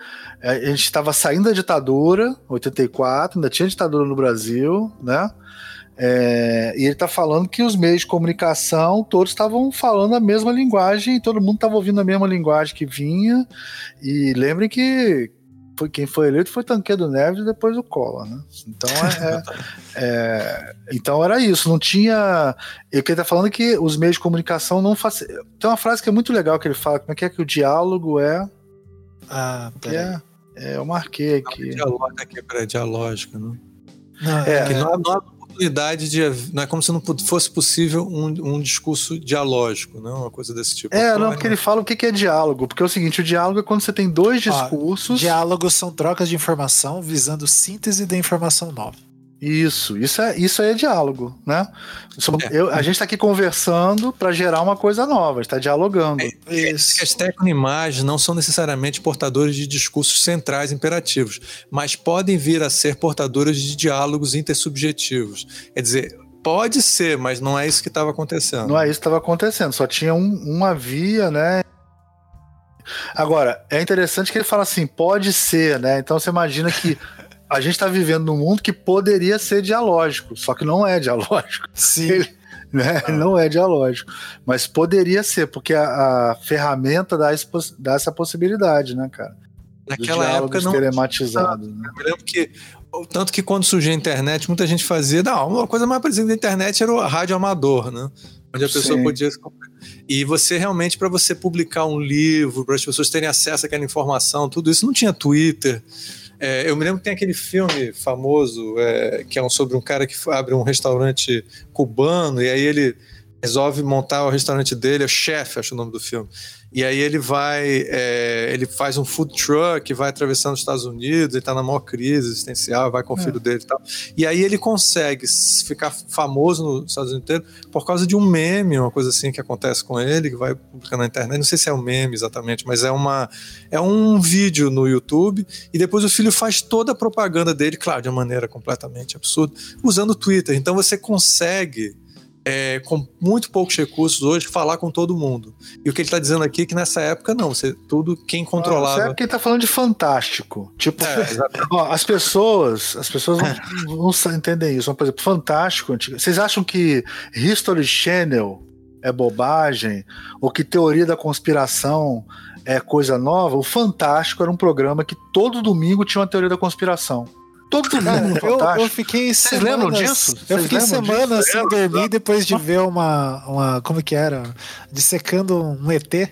a gente estava saindo da ditadura, 84, ainda tinha ditadura no Brasil, né? É, e ele está falando que os meios de comunicação todos estavam falando a mesma linguagem, todo mundo estava ouvindo a mesma linguagem que vinha. E lembrem que foi, quem foi eleito foi Tanquedo Neves e depois o Collor, né? Então é, é, é, então era isso, não tinha. E o que ele tá falando é que os meios de comunicação não fazem. Tem uma frase que é muito legal que ele fala, como é que é que o diálogo é. Ah, é, é, eu marquei aqui. Não, aqui para dialógica, não? Não, é, que não, não, oportunidade de. Não é como se não fosse possível um, um discurso dialógico, não? Uma coisa desse tipo. É, não, porque ele fala o que é diálogo. Porque é o seguinte: o diálogo é quando você tem dois discursos. diálogos são trocas de informação visando síntese da informação nova. Isso, isso é, isso é diálogo, né? É. Eu, a gente está aqui conversando para gerar uma coisa nova, está dialogando. É, é, isso. As tecnoimagens não são necessariamente portadores de discursos centrais imperativos, mas podem vir a ser portadores de diálogos intersubjetivos. Quer dizer, pode ser, mas não é isso que estava acontecendo. Não é isso que estava acontecendo, só tinha um, uma via, né? Agora, é interessante que ele fala assim, pode ser, né? Então você imagina que a gente está vivendo num mundo que poderia ser dialógico, só que não é dialógico. Sim. Ele, né? Ah. Não é dialógico. Mas poderia ser, porque a, a ferramenta dá, dá, essa possibilidade, né, cara? Naquela época não. Telematizados, né? Eu lembro que. Tanto que quando surgiu a internet, muita gente fazia. Não, uma coisa mais parecida da internet era o rádio amador, né? Onde a pessoa Sim. podia. E você realmente, para você publicar um livro, para as pessoas terem acesso àquela informação, tudo isso, não tinha Twitter é, eu me lembro que tem aquele filme famoso é, que é um, sobre um cara que abre um restaurante cubano e aí ele resolve montar o restaurante dele, é o chefe, acho o nome do filme. E aí ele vai, é, ele faz um food truck, vai atravessando os Estados Unidos, ele tá na maior crise existencial, vai com o é. filho dele e tal. E aí ele consegue ficar famoso nos Estados Unidos inteiro por causa de um meme, uma coisa assim que acontece com ele, que vai publicando na internet. Não sei se é um meme exatamente, mas é uma é um vídeo no YouTube e depois o filho faz toda a propaganda dele, claro, de uma maneira completamente absurda, usando o Twitter. Então você consegue é, com muito poucos recursos hoje, falar com todo mundo. E o que ele está dizendo aqui é que nessa época não, você, tudo quem controlava. Ah, quem está falando de fantástico. Tipo, é, ó, as pessoas, as pessoas não, não entendem isso. Por exemplo, fantástico. Vocês acham que History Channel é bobagem? Ou que teoria da conspiração é coisa nova? O Fantástico era um programa que todo domingo tinha uma teoria da conspiração. Todo mundo eu, eu fiquei Vocês lembram disso? Eu fiquei semanas sem dormir depois de ver uma, uma. Como que era? Dissecando um ET.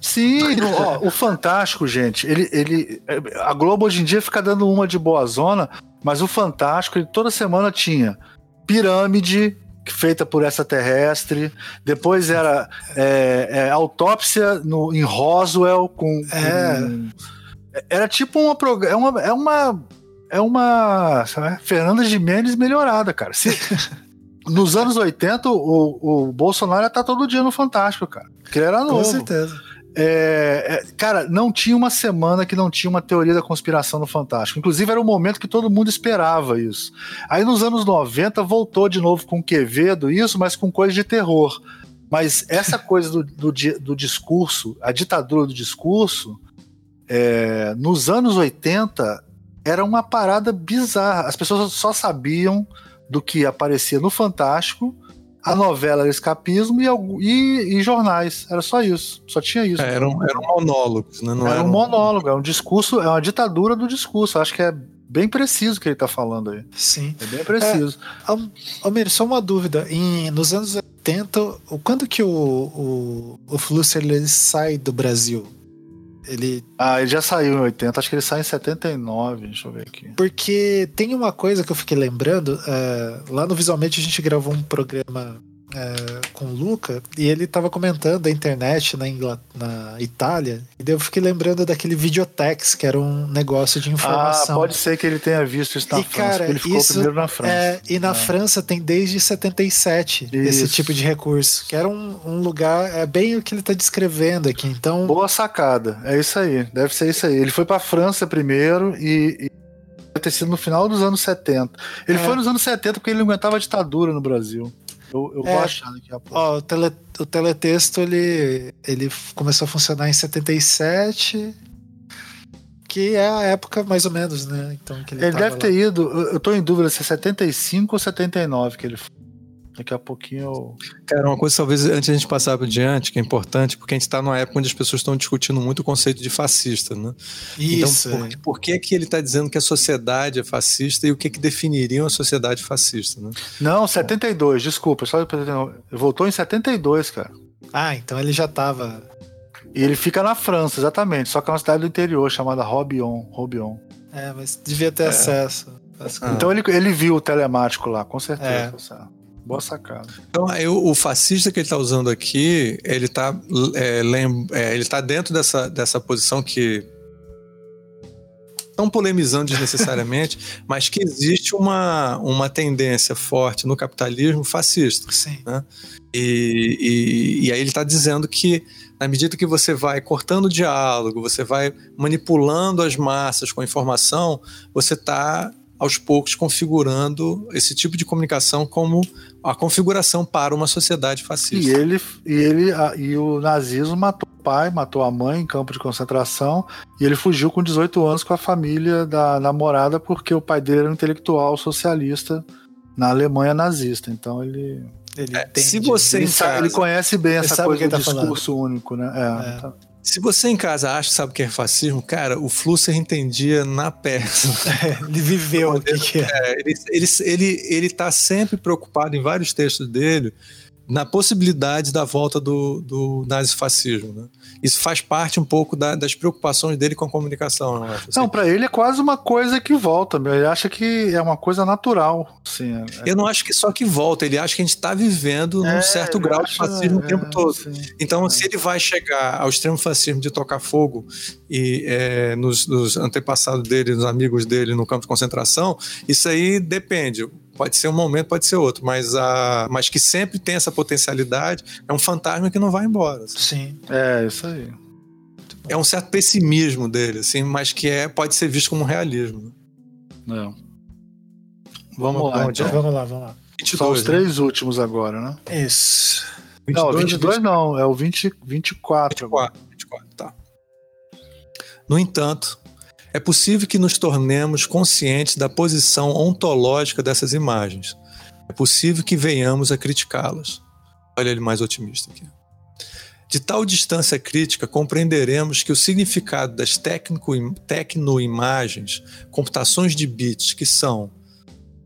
Sim, ó, o Fantástico, gente, ele, ele. A Globo hoje em dia fica dando uma de boa zona, mas o Fantástico, ele toda semana tinha pirâmide, feita por extraterrestre. Depois era é, é, autópsia no, em Roswell com, é. com. Era tipo uma, é uma, é uma é uma sabe, Fernanda Jimenez melhorada, cara. Se, nos anos 80, o, o Bolsonaro tá todo dia no Fantástico, cara. Porque ele era novo. Com certeza. É, é, cara, não tinha uma semana que não tinha uma teoria da conspiração no Fantástico. Inclusive, era um momento que todo mundo esperava isso. Aí, nos anos 90, voltou de novo com Quevedo, isso, mas com coisa de terror. Mas essa coisa do, do, do discurso, a ditadura do discurso, é, nos anos 80, era uma parada bizarra. As pessoas só sabiam do que aparecia no Fantástico, a novela era escapismo e, e, e jornais. Era só isso. Só tinha isso. É, era, um, era um monólogo, né? Não era, era um monólogo, é um discurso, é uma ditadura do discurso. Acho que é bem preciso o que ele está falando aí. Sim. É bem preciso. É, Almir, só uma dúvida. Em, nos anos 80, quando que o, o, o Flusser ele sai do Brasil? Ele. Ah, ele já saiu em 80, acho que ele sai em 79, deixa eu ver aqui. Porque tem uma coisa que eu fiquei lembrando, uh, lá no Visualmente a gente gravou um programa é, com o Luca e ele tava comentando a internet na, Ingl... na Itália e daí eu fiquei lembrando daquele Videotex, que era um negócio de informação. Ah, pode ser que ele tenha visto isso na e, França, cara, ele ficou isso, primeiro na França. É, e na é. França tem desde 77 isso. esse tipo de recurso, que era um, um, lugar, é bem o que ele tá descrevendo aqui, então... Boa sacada, é isso aí, deve ser isso aí. Ele foi pra França primeiro e, e deve ter sido no final dos anos 70. Ele é. foi nos anos 70 porque ele não aguentava a ditadura no Brasil. Eu, eu é, vou achar daqui a pouco. Ó, o, tele, o teletexto ele, ele começou a funcionar em 77, que é a época mais ou menos, né? Então, que ele ele deve lá. ter ido, eu tô em dúvida se é 75 ou 79 que ele foi. Daqui a pouquinho eu. Cara, uma coisa, talvez, antes a gente passar para diante, que é importante, porque a gente está numa época onde as pessoas estão discutindo muito o conceito de fascista, né? Isso. Então, por, por, que, que ele está dizendo que a sociedade é fascista e o que, que definiria uma sociedade fascista, né? Não, 72, Bom. desculpa, só voltou em 72, cara. Ah, então ele já estava. E ele fica na França, exatamente, só que é uma cidade do interior chamada Robion. Robion. É, mas devia ter é. acesso. Então ele, ele viu o telemático lá, com certeza. É. Boa sacada. Então, aí, o, fascista que ele está usando aqui, ele está é, é, ele tá dentro dessa, dessa posição que estão polemizando desnecessariamente, mas que existe uma, uma tendência forte no capitalismo fascista. Sim. Né? E, e, e, aí ele está dizendo que, na medida que você vai cortando o diálogo, você vai manipulando as massas com a informação, você está aos poucos configurando esse tipo de comunicação como a configuração para uma sociedade fascista. E ele e ele e o nazismo matou o pai, matou a mãe em campo de concentração e ele fugiu com 18 anos com a família da namorada porque o pai dele era um intelectual socialista na Alemanha nazista. Então ele ele é, se você ele, sabe, ele conhece bem essa coisa do tá discurso falando. único, né? É, é. Tá. Se você em casa acha sabe o que é fascismo, cara, o Flusser entendia na peça. É, ele viveu o que, que é. é. ele, ele, ele, ele tá sempre preocupado em vários textos dele na possibilidade da volta do, do nazifascismo. Né? Isso faz parte um pouco da, das preocupações dele com a comunicação. Né? Assim. Não, para ele é quase uma coisa que volta. Ele acha que é uma coisa natural. Sim, é, é... Eu não acho que só que volta. Ele acha que a gente está vivendo num é, certo grau acha, de fascismo o tempo todo. Sim, então, se ele vai chegar ao extremo fascismo de tocar fogo e nos, nos antepassados dele, nos amigos dele no campo de concentração, isso aí depende Pode ser um momento, pode ser outro, mas, a, mas que sempre tem essa potencialidade, é um fantasma que não vai embora. Assim. Sim. É, isso aí. É um certo pessimismo dele, assim, mas que é, pode ser visto como um realismo. Né? Vamos, vamos lá, então. vamos lá, vamos lá. 22, São os né? três últimos agora, né? Isso. 22, não, 22 não, é o 20, 24. 24, 24, tá. No entanto, é possível que nos tornemos conscientes da posição ontológica dessas imagens. É possível que venhamos a criticá-las. Olha ele mais otimista aqui. De tal distância crítica, compreenderemos que o significado das tecnoimagens, computações de bits que são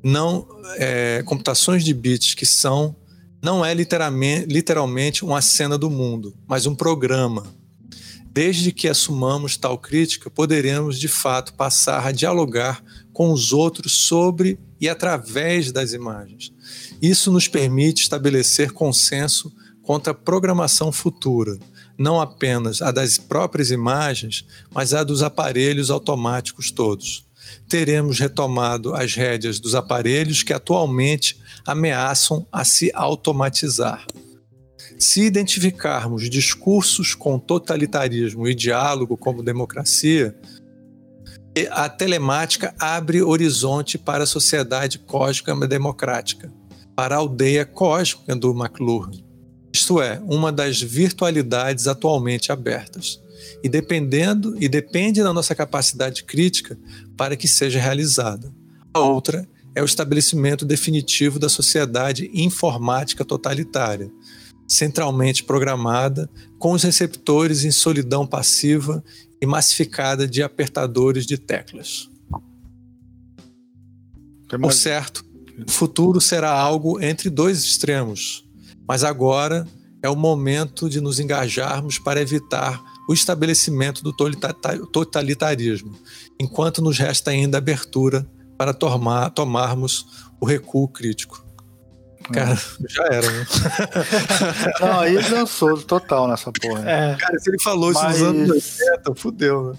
não é, computações de bits que são não é literalmente, literalmente uma cena do mundo, mas um programa. Desde que assumamos tal crítica, poderemos de fato passar a dialogar com os outros sobre e através das imagens. Isso nos permite estabelecer consenso contra a programação futura, não apenas a das próprias imagens, mas a dos aparelhos automáticos todos. Teremos retomado as rédeas dos aparelhos que atualmente ameaçam a se automatizar. Se identificarmos discursos com totalitarismo e diálogo como democracia, a telemática abre horizonte para a sociedade cósmica democrática, para a aldeia cósmica do McLuhan. Isto é, uma das virtualidades atualmente abertas. E dependendo e depende da nossa capacidade crítica para que seja realizada. A outra é o estabelecimento definitivo da sociedade informática totalitária, centralmente programada, com os receptores em solidão passiva e massificada de apertadores de teclas. Por certo, o futuro será algo entre dois extremos, mas agora é o momento de nos engajarmos para evitar o estabelecimento do totalitarismo, enquanto nos resta ainda abertura para tomar, tomarmos o recuo crítico. Cara, já era, né? Não, aí dançou total nessa porra. É. Cara, se ele falou Mas... isso nos anos 80, fudeu, né?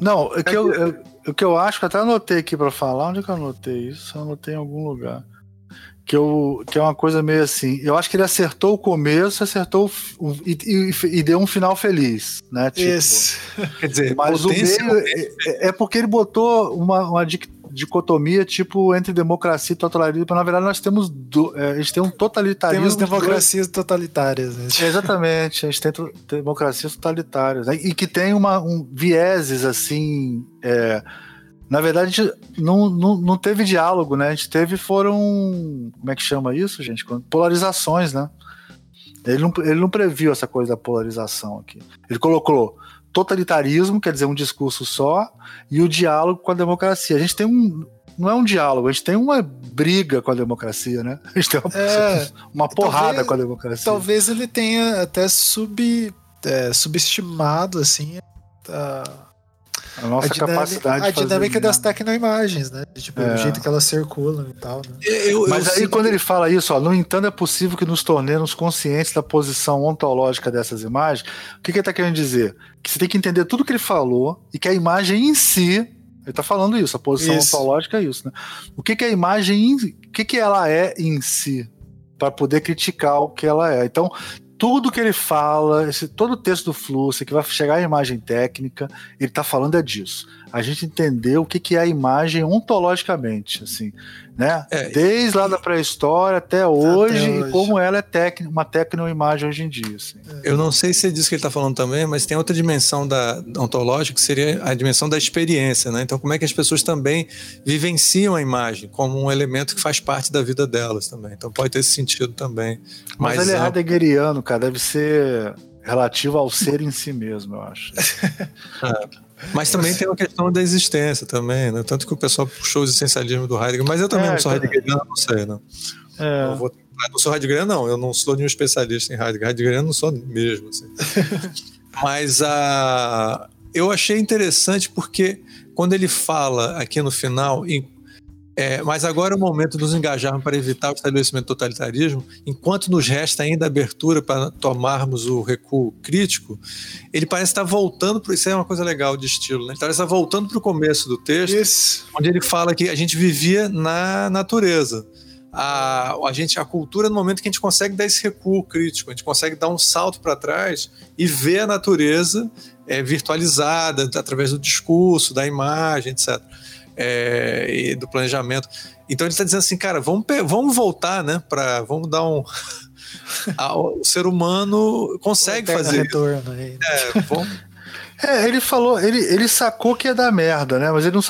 Não, o que, eu, eu, o que eu acho que eu até anotei aqui pra falar, onde é que eu anotei isso? Eu anotei em algum lugar. Que, eu, que é uma coisa meio assim. Eu acho que ele acertou o começo, acertou o, e, e, e, deu um final feliz, né? Tipo, Isso. Quer dizer, mas o meio é, é, é, porque ele botou uma, uma, dicotomia tipo entre democracia e totalitarismo, na verdade nós temos do, é, a gente tem um totalitarismo. Temos democracias dois... totalitárias. Né? exatamente, a gente tem democracias totalitárias né? e que tem uma, um vieses assim. É, na verdade, não, não, não teve diálogo, né? A gente teve foram. Como é que chama isso, gente? Polarizações, né? Ele não, ele não previu essa coisa da polarização aqui. Ele colocou totalitarismo, quer dizer, um discurso só, e o diálogo com a democracia. A gente tem um. Não é um diálogo, a gente tem uma briga com a democracia, né? A gente tem uma, é, uma porrada talvez, com a democracia. Talvez ele tenha até sub, é, subestimado, assim, a, a nossa a capacidade A dinâmica fazer, das né? tecnoimagens, né? Tipo, é. o jeito que elas circulam e tal. Né? Eu, Mas aí, quando ele fala isso, ó, no entanto, é possível que nos tornemos conscientes da posição ontológica dessas imagens. O que, que ele está querendo dizer? Que você tem que entender tudo que ele falou e que a imagem em si. Ele está falando isso, a posição isso. ontológica é isso, né? O que, que a imagem. O que, que ela é em si? Para poder criticar o que ela é. Então, tudo que ele fala, esse, todo o texto do Fluxo, que vai chegar à imagem técnica, ele está falando é disso. A gente entender o que, que é a imagem ontologicamente, assim, né? É, Desde lá da pré-história até hoje, até hoje, e como ela é tec, uma tecnoimagem hoje em dia. Assim. Eu não sei se é disso que ele está falando também, mas tem outra dimensão da ontológica que seria a dimensão da experiência, né? Então, como é que as pessoas também vivenciam a imagem como um elemento que faz parte da vida delas também. Então, pode ter esse sentido também. Mas, mas ele é heideggeriano, cara, deve ser relativo ao ser em si mesmo, eu acho. é. Mas também tem uma questão da existência também, né? Tanto que o pessoal puxou o existencialismo do Heidegger, mas eu também é, não sou heideggeriano, não sei, não. É. Eu vou, não sou heideggeriano, não. Eu não sou nenhum especialista em Heidegger. Heideggeriano não sou mesmo, assim. mas a... eu achei interessante porque quando ele fala aqui no final, em é, mas agora é o momento de nos engajarmos para evitar o estabelecimento do totalitarismo, enquanto nos resta ainda abertura para tomarmos o recuo crítico, ele parece estar voltando para. Isso é uma coisa legal de estilo, né? Ele parece estar voltando para o começo do texto, isso. onde ele fala que a gente vivia na natureza. A, a, gente, a cultura no momento que a gente consegue dar esse recuo crítico, a gente consegue dar um salto para trás e ver a natureza é, virtualizada através do discurso, da imagem, etc é, e do planejamento. Então ele está dizendo assim, cara, vamos, vamos voltar, né? Pra, vamos dar um. o ser humano consegue fazer. Retorno aí. É, vamos. É, ele falou, ele, ele sacou que ia dar merda, né? Mas ele não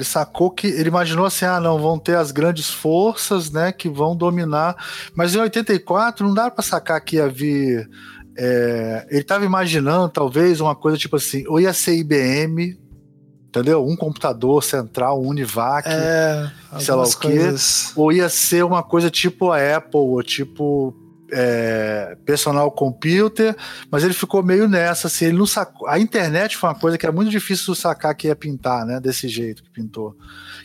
ele sacou que ele imaginou assim: ah, não, vão ter as grandes forças, né, que vão dominar. Mas em 84 não dá para sacar que ia vir. É, ele estava imaginando talvez uma coisa tipo assim: ou ia ser IBM, entendeu? Um computador central, um Univac, é, sei lá o quê. Coisas... Ou ia ser uma coisa tipo a Apple, ou tipo é, personal computer, mas ele ficou meio nessa, assim, ele não sacou. A internet foi uma coisa que era muito difícil de sacar que ia pintar, né? Desse jeito que pintou.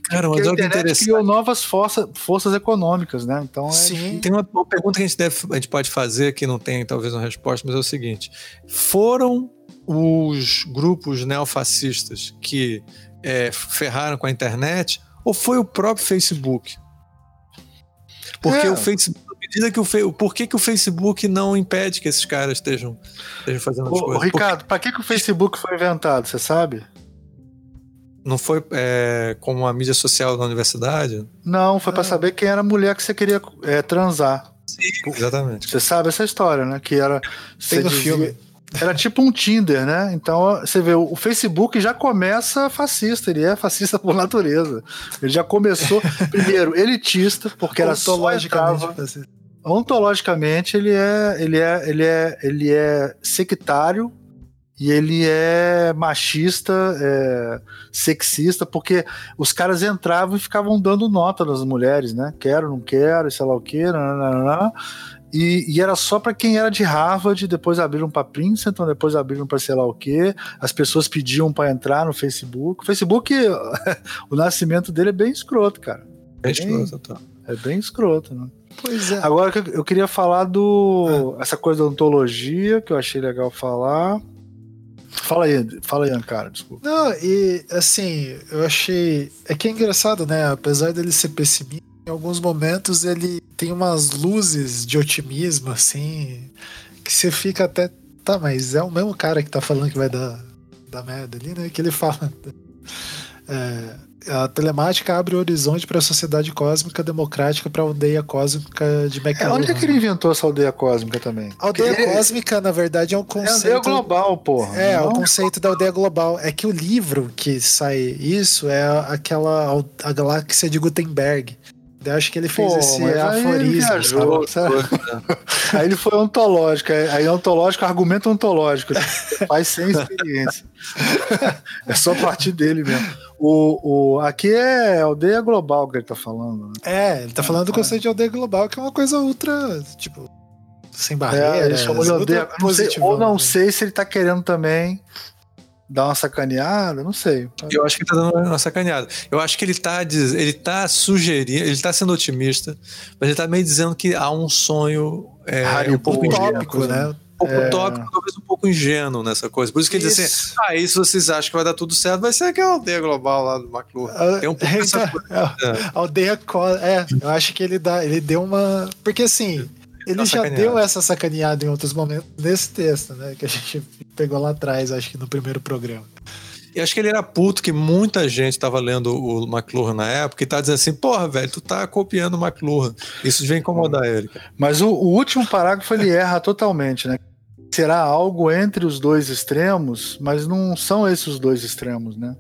Cara, mas a internet criou novas força, forças econômicas, né? Então é Sim. Tem uma, uma, pergunta que a gente, deve, a gente pode fazer que não tem talvez uma resposta, mas é o seguinte: foram os grupos neofascistas que é, ferraram com a internet ou foi o próprio Facebook? Porque é. o Facebook medida que o por que, que o Facebook não impede que esses caras estejam, estejam fazendo as Ô, coisas? Ricardo, para que, que o Facebook foi inventado, você sabe? Não foi é, como a mídia social da universidade? Não, foi ah. para saber quem era a mulher que você queria é, transar. Sim, exatamente. Você sabe essa história, né? Que era. Tem no dizia, filme. Era tipo um Tinder, né? Então você vê, o Facebook já começa fascista, ele é fascista por natureza. Ele já começou, primeiro, elitista, porque era só entrava, ontologicamente ele é, ele é, ele é, ele é sectário e ele é machista, é, sexista, porque os caras entravam e ficavam dando nota nas mulheres, né? Quero, não quero, sei lá o quê, nananana. E, e, era só para quem era de Harvard, depois abriram para Princeton, depois abriram para sei lá o quê. As pessoas pediam para entrar no Facebook. O Facebook, o nascimento dele é bem escroto, cara. É, bem escroto, tá. É bem escroto, né? Pois é. Agora eu queria falar do. Ah. Essa coisa da ontologia, que eu achei legal falar. Fala aí, fala aí, cara, desculpa. Não, e assim, eu achei. É que é engraçado, né? Apesar dele ser pessimista, em alguns momentos ele tem umas luzes de otimismo, assim, que você fica até. Tá, mas é o mesmo cara que tá falando que vai dar, dar merda ali, né? Que ele fala. É, a telemática abre o horizonte para a sociedade cósmica democrática para a aldeia cósmica de McLuhan. É, onde é que ele inventou essa aldeia cósmica também? A aldeia Porque cósmica, na verdade, é um conceito. É a aldeia global, porra. É, não? o conceito da aldeia global. É que o livro que sai isso é aquela a galáxia de Gutenberg. Eu acho que ele fez Pô, esse aforismo. Ele viajou, aí ele foi ontológico. Aí ontológico, argumento ontológico. Faz sem experiência. é só partir dele mesmo. O, o, aqui é aldeia global que ele tá falando. Né? É, ele tá falando do é. conceito de aldeia global, que é uma coisa ultra, tipo, sem barreira. É, ele chamou de aldeia. Não sei, ou não né? sei se ele tá querendo também dar uma sacaneada, não sei. Eu acho que ele tá dando uma sacaneada. Eu acho que ele tá, ele tá sugerindo, ele tá sendo otimista, mas ele tá meio dizendo que há um sonho é, um pouco utópico, né? né? Um pouco é... utópico, talvez um pouco ingênuo nessa coisa. Por isso que ele isso. diz assim: ah, isso vocês acham que vai dar tudo certo, vai ser aquela aldeia global lá do McLuhan. Tem um pouco essa coisa. É, aldeia, é, eu acho que ele dá, ele deu uma. Porque assim. Ele já deu essa sacaneada em outros momentos nesse texto, né? Que a gente pegou lá atrás, acho que no primeiro programa. E acho que ele era puto que muita gente tava lendo o McLuhan na época e tá dizendo assim, porra, velho, tu tá copiando o McLuhan. Isso vem incomodar ele. Mas o, o último parágrafo ele erra totalmente, né? Será algo entre os dois extremos, mas não são esses os dois extremos, né?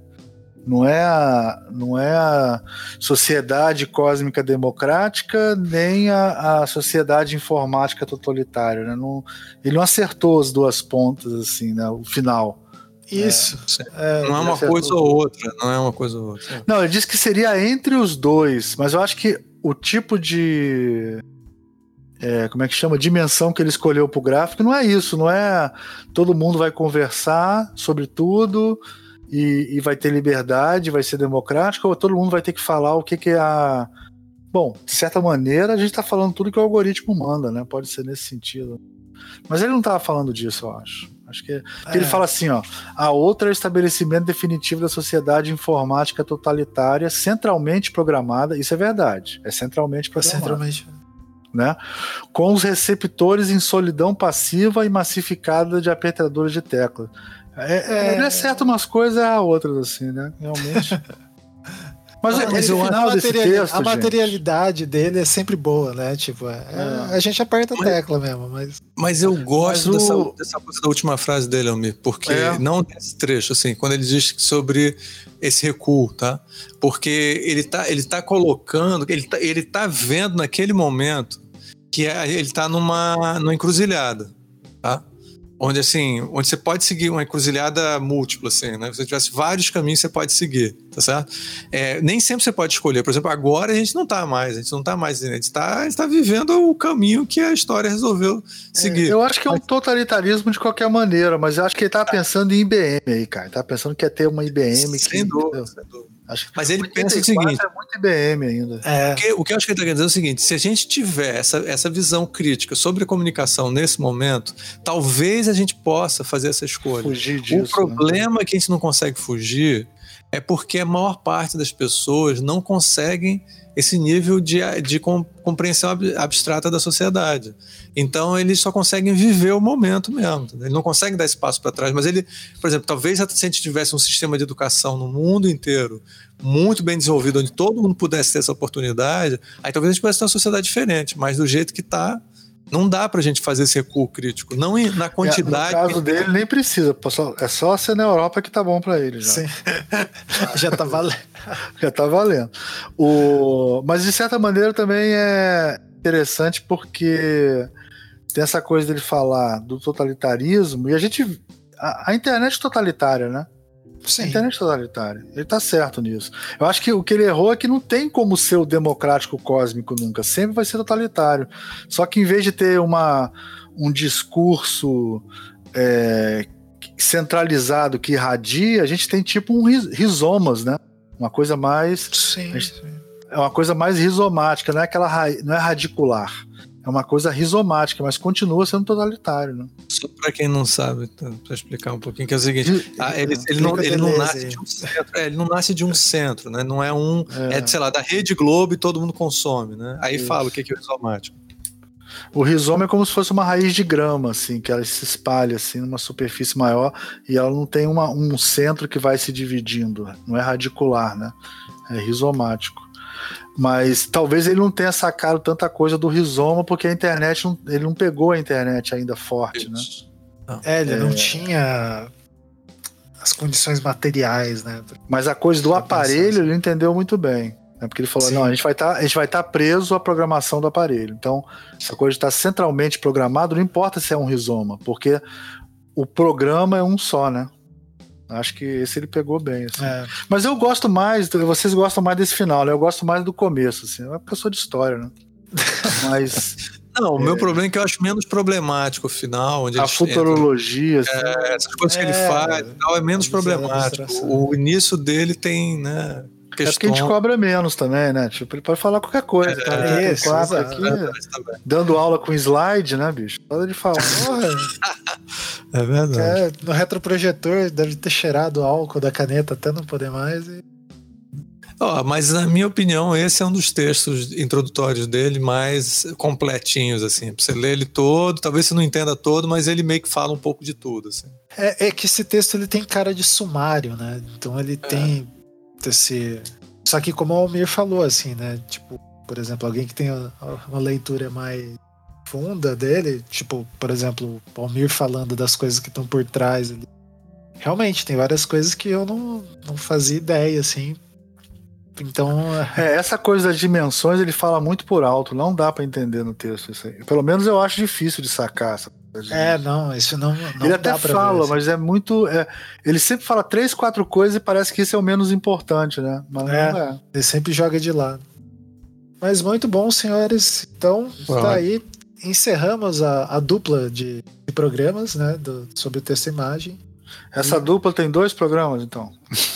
Não é a, não é a sociedade cósmica democrática, nem a, a sociedade informática totalitária. Né? Não, ele não acertou as duas pontas, assim, né? o final. Isso. É, é, não é uma coisa ou outra, não é uma coisa ou outra. Não, ele disse que seria entre os dois, mas eu acho que o tipo de. É, como é que chama? Dimensão que ele escolheu para o gráfico não é isso, não é todo mundo vai conversar sobre tudo e, e, vai ter liberdade, vai ser democrático, ou todo mundo vai ter que falar o que, que é a. Bom, de certa maneira, a gente está falando tudo que o algoritmo manda, né? Pode ser nesse sentido. Mas ele não estava falando disso, eu acho. Acho que, é. ele fala assim, ó, a outra é o estabelecimento definitivo da sociedade informática totalitária centralmente programada, isso é verdade, é centralmente programada. É centralmente. Né? Com os receptores em solidão passiva e massificada de apertadores de tecla. É, é, ele acerta umas coisas a outras, assim, né? Realmente. Mas, é, mas o final desse texto, a materialidade gente. dele é sempre boa, né? Tipo, é, é. a gente aperta a tecla mesmo, mas. Mas eu gosto mas o... dessa, dessa coisa da última frase dele, Almir, porque é. não desse trecho, assim, quando ele diz sobre esse recuo, tá? Porque ele tá, ele tá colocando, ele tá, ele tá vendo naquele momento que é, ele tá numa, numa encruzilhada, tá? Onde assim, onde você pode seguir uma encruzilhada múltipla, assim, né? Se você tivesse vários caminhos, você pode seguir, tá certo? É, nem sempre você pode escolher. Por exemplo, agora a gente não tá mais, a gente não tá mais, a gente tá, tá vivendo o caminho que a história resolveu seguir. É, eu acho que é um totalitarismo de qualquer maneira, mas eu acho que ele tá pensando em IBM aí, cara. Ele tá pensando que ia ter uma IBM. Sem que, dúvida, sem dúvida. Acho Mas ele pensa o seguinte. É muito IBM ainda. É. O, que, o que eu acho que ele está querendo dizer é o seguinte: se a gente tiver essa, essa visão crítica sobre a comunicação nesse momento, talvez a gente possa fazer essa escolha. Fugir disso. O né? problema né? que a gente não consegue fugir é porque a maior parte das pessoas não conseguem esse nível de, de compreensão abstrata da sociedade. Então eles só conseguem viver o momento mesmo. Ele não consegue dar espaço para trás. Mas ele, por exemplo, talvez se a gente tivesse um sistema de educação no mundo inteiro muito bem desenvolvido, onde todo mundo pudesse ter essa oportunidade, aí talvez a gente pudesse ter uma sociedade diferente. Mas do jeito que está, não dá para a gente fazer esse recuo crítico, não na quantidade. É, no caso dele, nem precisa. É só ser na Europa que tá bom para ele já. Sim. já tá valendo. já tá valendo. O... Mas de certa maneira também é interessante porque tem essa coisa dele falar do totalitarismo e a gente. A, a internet totalitária, né? Sim. Internet totalitária. Ele tá certo nisso. Eu acho que o que ele errou é que não tem como ser o democrático cósmico nunca. Sempre vai ser totalitário. Só que em vez de ter uma, um discurso é, centralizado que irradia, a gente tem tipo um rizomas, né? Uma coisa mais. Sim, gente, sim. É uma coisa mais rizomática, não é aquela não é radicular. É uma coisa rizomática, mas continua sendo totalitário, né? Só para quem não sabe, tá, para explicar um pouquinho, que é o seguinte: ah, ele, ele, não, ele, não, nasce de um centro, é, ele não nasce de um centro, né? Não é um. É, é sei lá, da Rede Globo e todo mundo consome, né? Aí Isso. fala o que é o rizomático. O rizoma é como se fosse uma raiz de grama, assim, que ela se espalha assim numa superfície maior e ela não tem uma, um centro que vai se dividindo, não é radicular, né? É rizomático. Mas talvez ele não tenha sacado tanta coisa do rizoma, porque a internet não, ele não pegou a internet ainda forte, né? Não. É, ele é... não tinha as condições materiais, né? Mas a coisa do aparelho ele entendeu muito bem. Né? Porque ele falou: Sim. não, a gente vai tá, estar tá preso à programação do aparelho. Então, essa coisa está centralmente programado, não importa se é um rizoma, porque o programa é um só, né? Acho que esse ele pegou bem. Assim. É. Mas eu gosto mais, vocês gostam mais desse final, né? Eu gosto mais do começo, assim. É porque eu sou de história, né? Mas. Não, o é... meu problema é que eu acho menos problemático o final. Onde a futurologia. Assim. É, essas coisas que ele é. faz tal, é menos problemático. O início dele tem, né? Questão... É porque a gente cobra menos também, né? Tipo, ele pode falar qualquer coisa. É, tá? É, isso, quatro aqui, dando aula com slide, né, bicho? Pode ele falar. é verdade. É, no retroprojetor deve ter cheirado álcool da caneta até não poder mais. E... Oh, mas na minha opinião, esse é um dos textos introdutórios dele mais completinhos, assim. Pra você ler ele todo, talvez você não entenda todo, mas ele meio que fala um pouco de tudo, assim. É, é que esse texto ele tem cara de sumário, né? Então ele é. tem esse. Só que como o Almir falou, assim, né? Tipo, por exemplo, alguém que tem uma leitura mais funda dele, tipo, por exemplo, o Almir falando das coisas que estão por trás ali. Realmente, tem várias coisas que eu não, não fazia ideia, assim. Então. É, essa coisa das dimensões ele fala muito por alto, não dá para entender no texto isso aí. Pelo menos eu acho difícil de sacar essa é, não, isso não. não ele até fala, mas é muito. É, ele sempre fala três, quatro coisas e parece que isso é o menos importante, né? Mas é, é. Ele sempre joga de lado. Mas muito bom, senhores. Então, está aí. Encerramos a, a dupla de, de, programas, né? Do, sobre o texto e imagem. Essa e... dupla tem dois programas, então.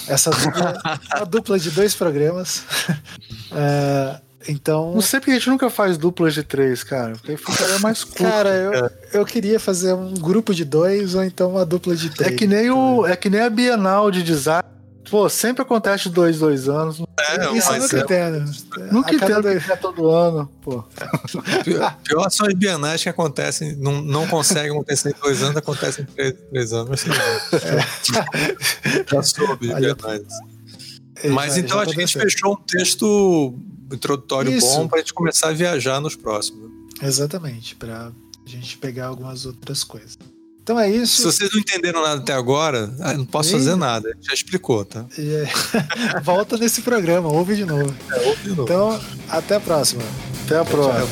Essa dupla, a dupla de dois programas. é, então. Não sei porque a gente nunca faz duplas de três, cara. Porque ficaria mais curto. Cara, eu, eu queria fazer um grupo de dois ou então uma dupla de três. É que nem, o, é que nem a Bienal de design. Pô, sempre acontece dois, dois anos. É, Isso eu nunca é, entendo. Nunca entendo dois... é todo ano, pô. Pior, pior são as bienais que acontecem, não, não conseguem acontecer em dois anos, acontecem em três, três anos. Mas, é. Já soube bienais. Mas então a gente fechou um texto introdutório Isso. bom para a gente começar a viajar nos próximos. Exatamente, para a gente pegar algumas outras coisas. Então é isso. Se vocês não entenderam nada até agora, ah, não posso fazer nada. Já explicou, tá? É. Volta nesse programa, ouve de novo. É, ouve de novo. Então, até a próxima. Até a próxima.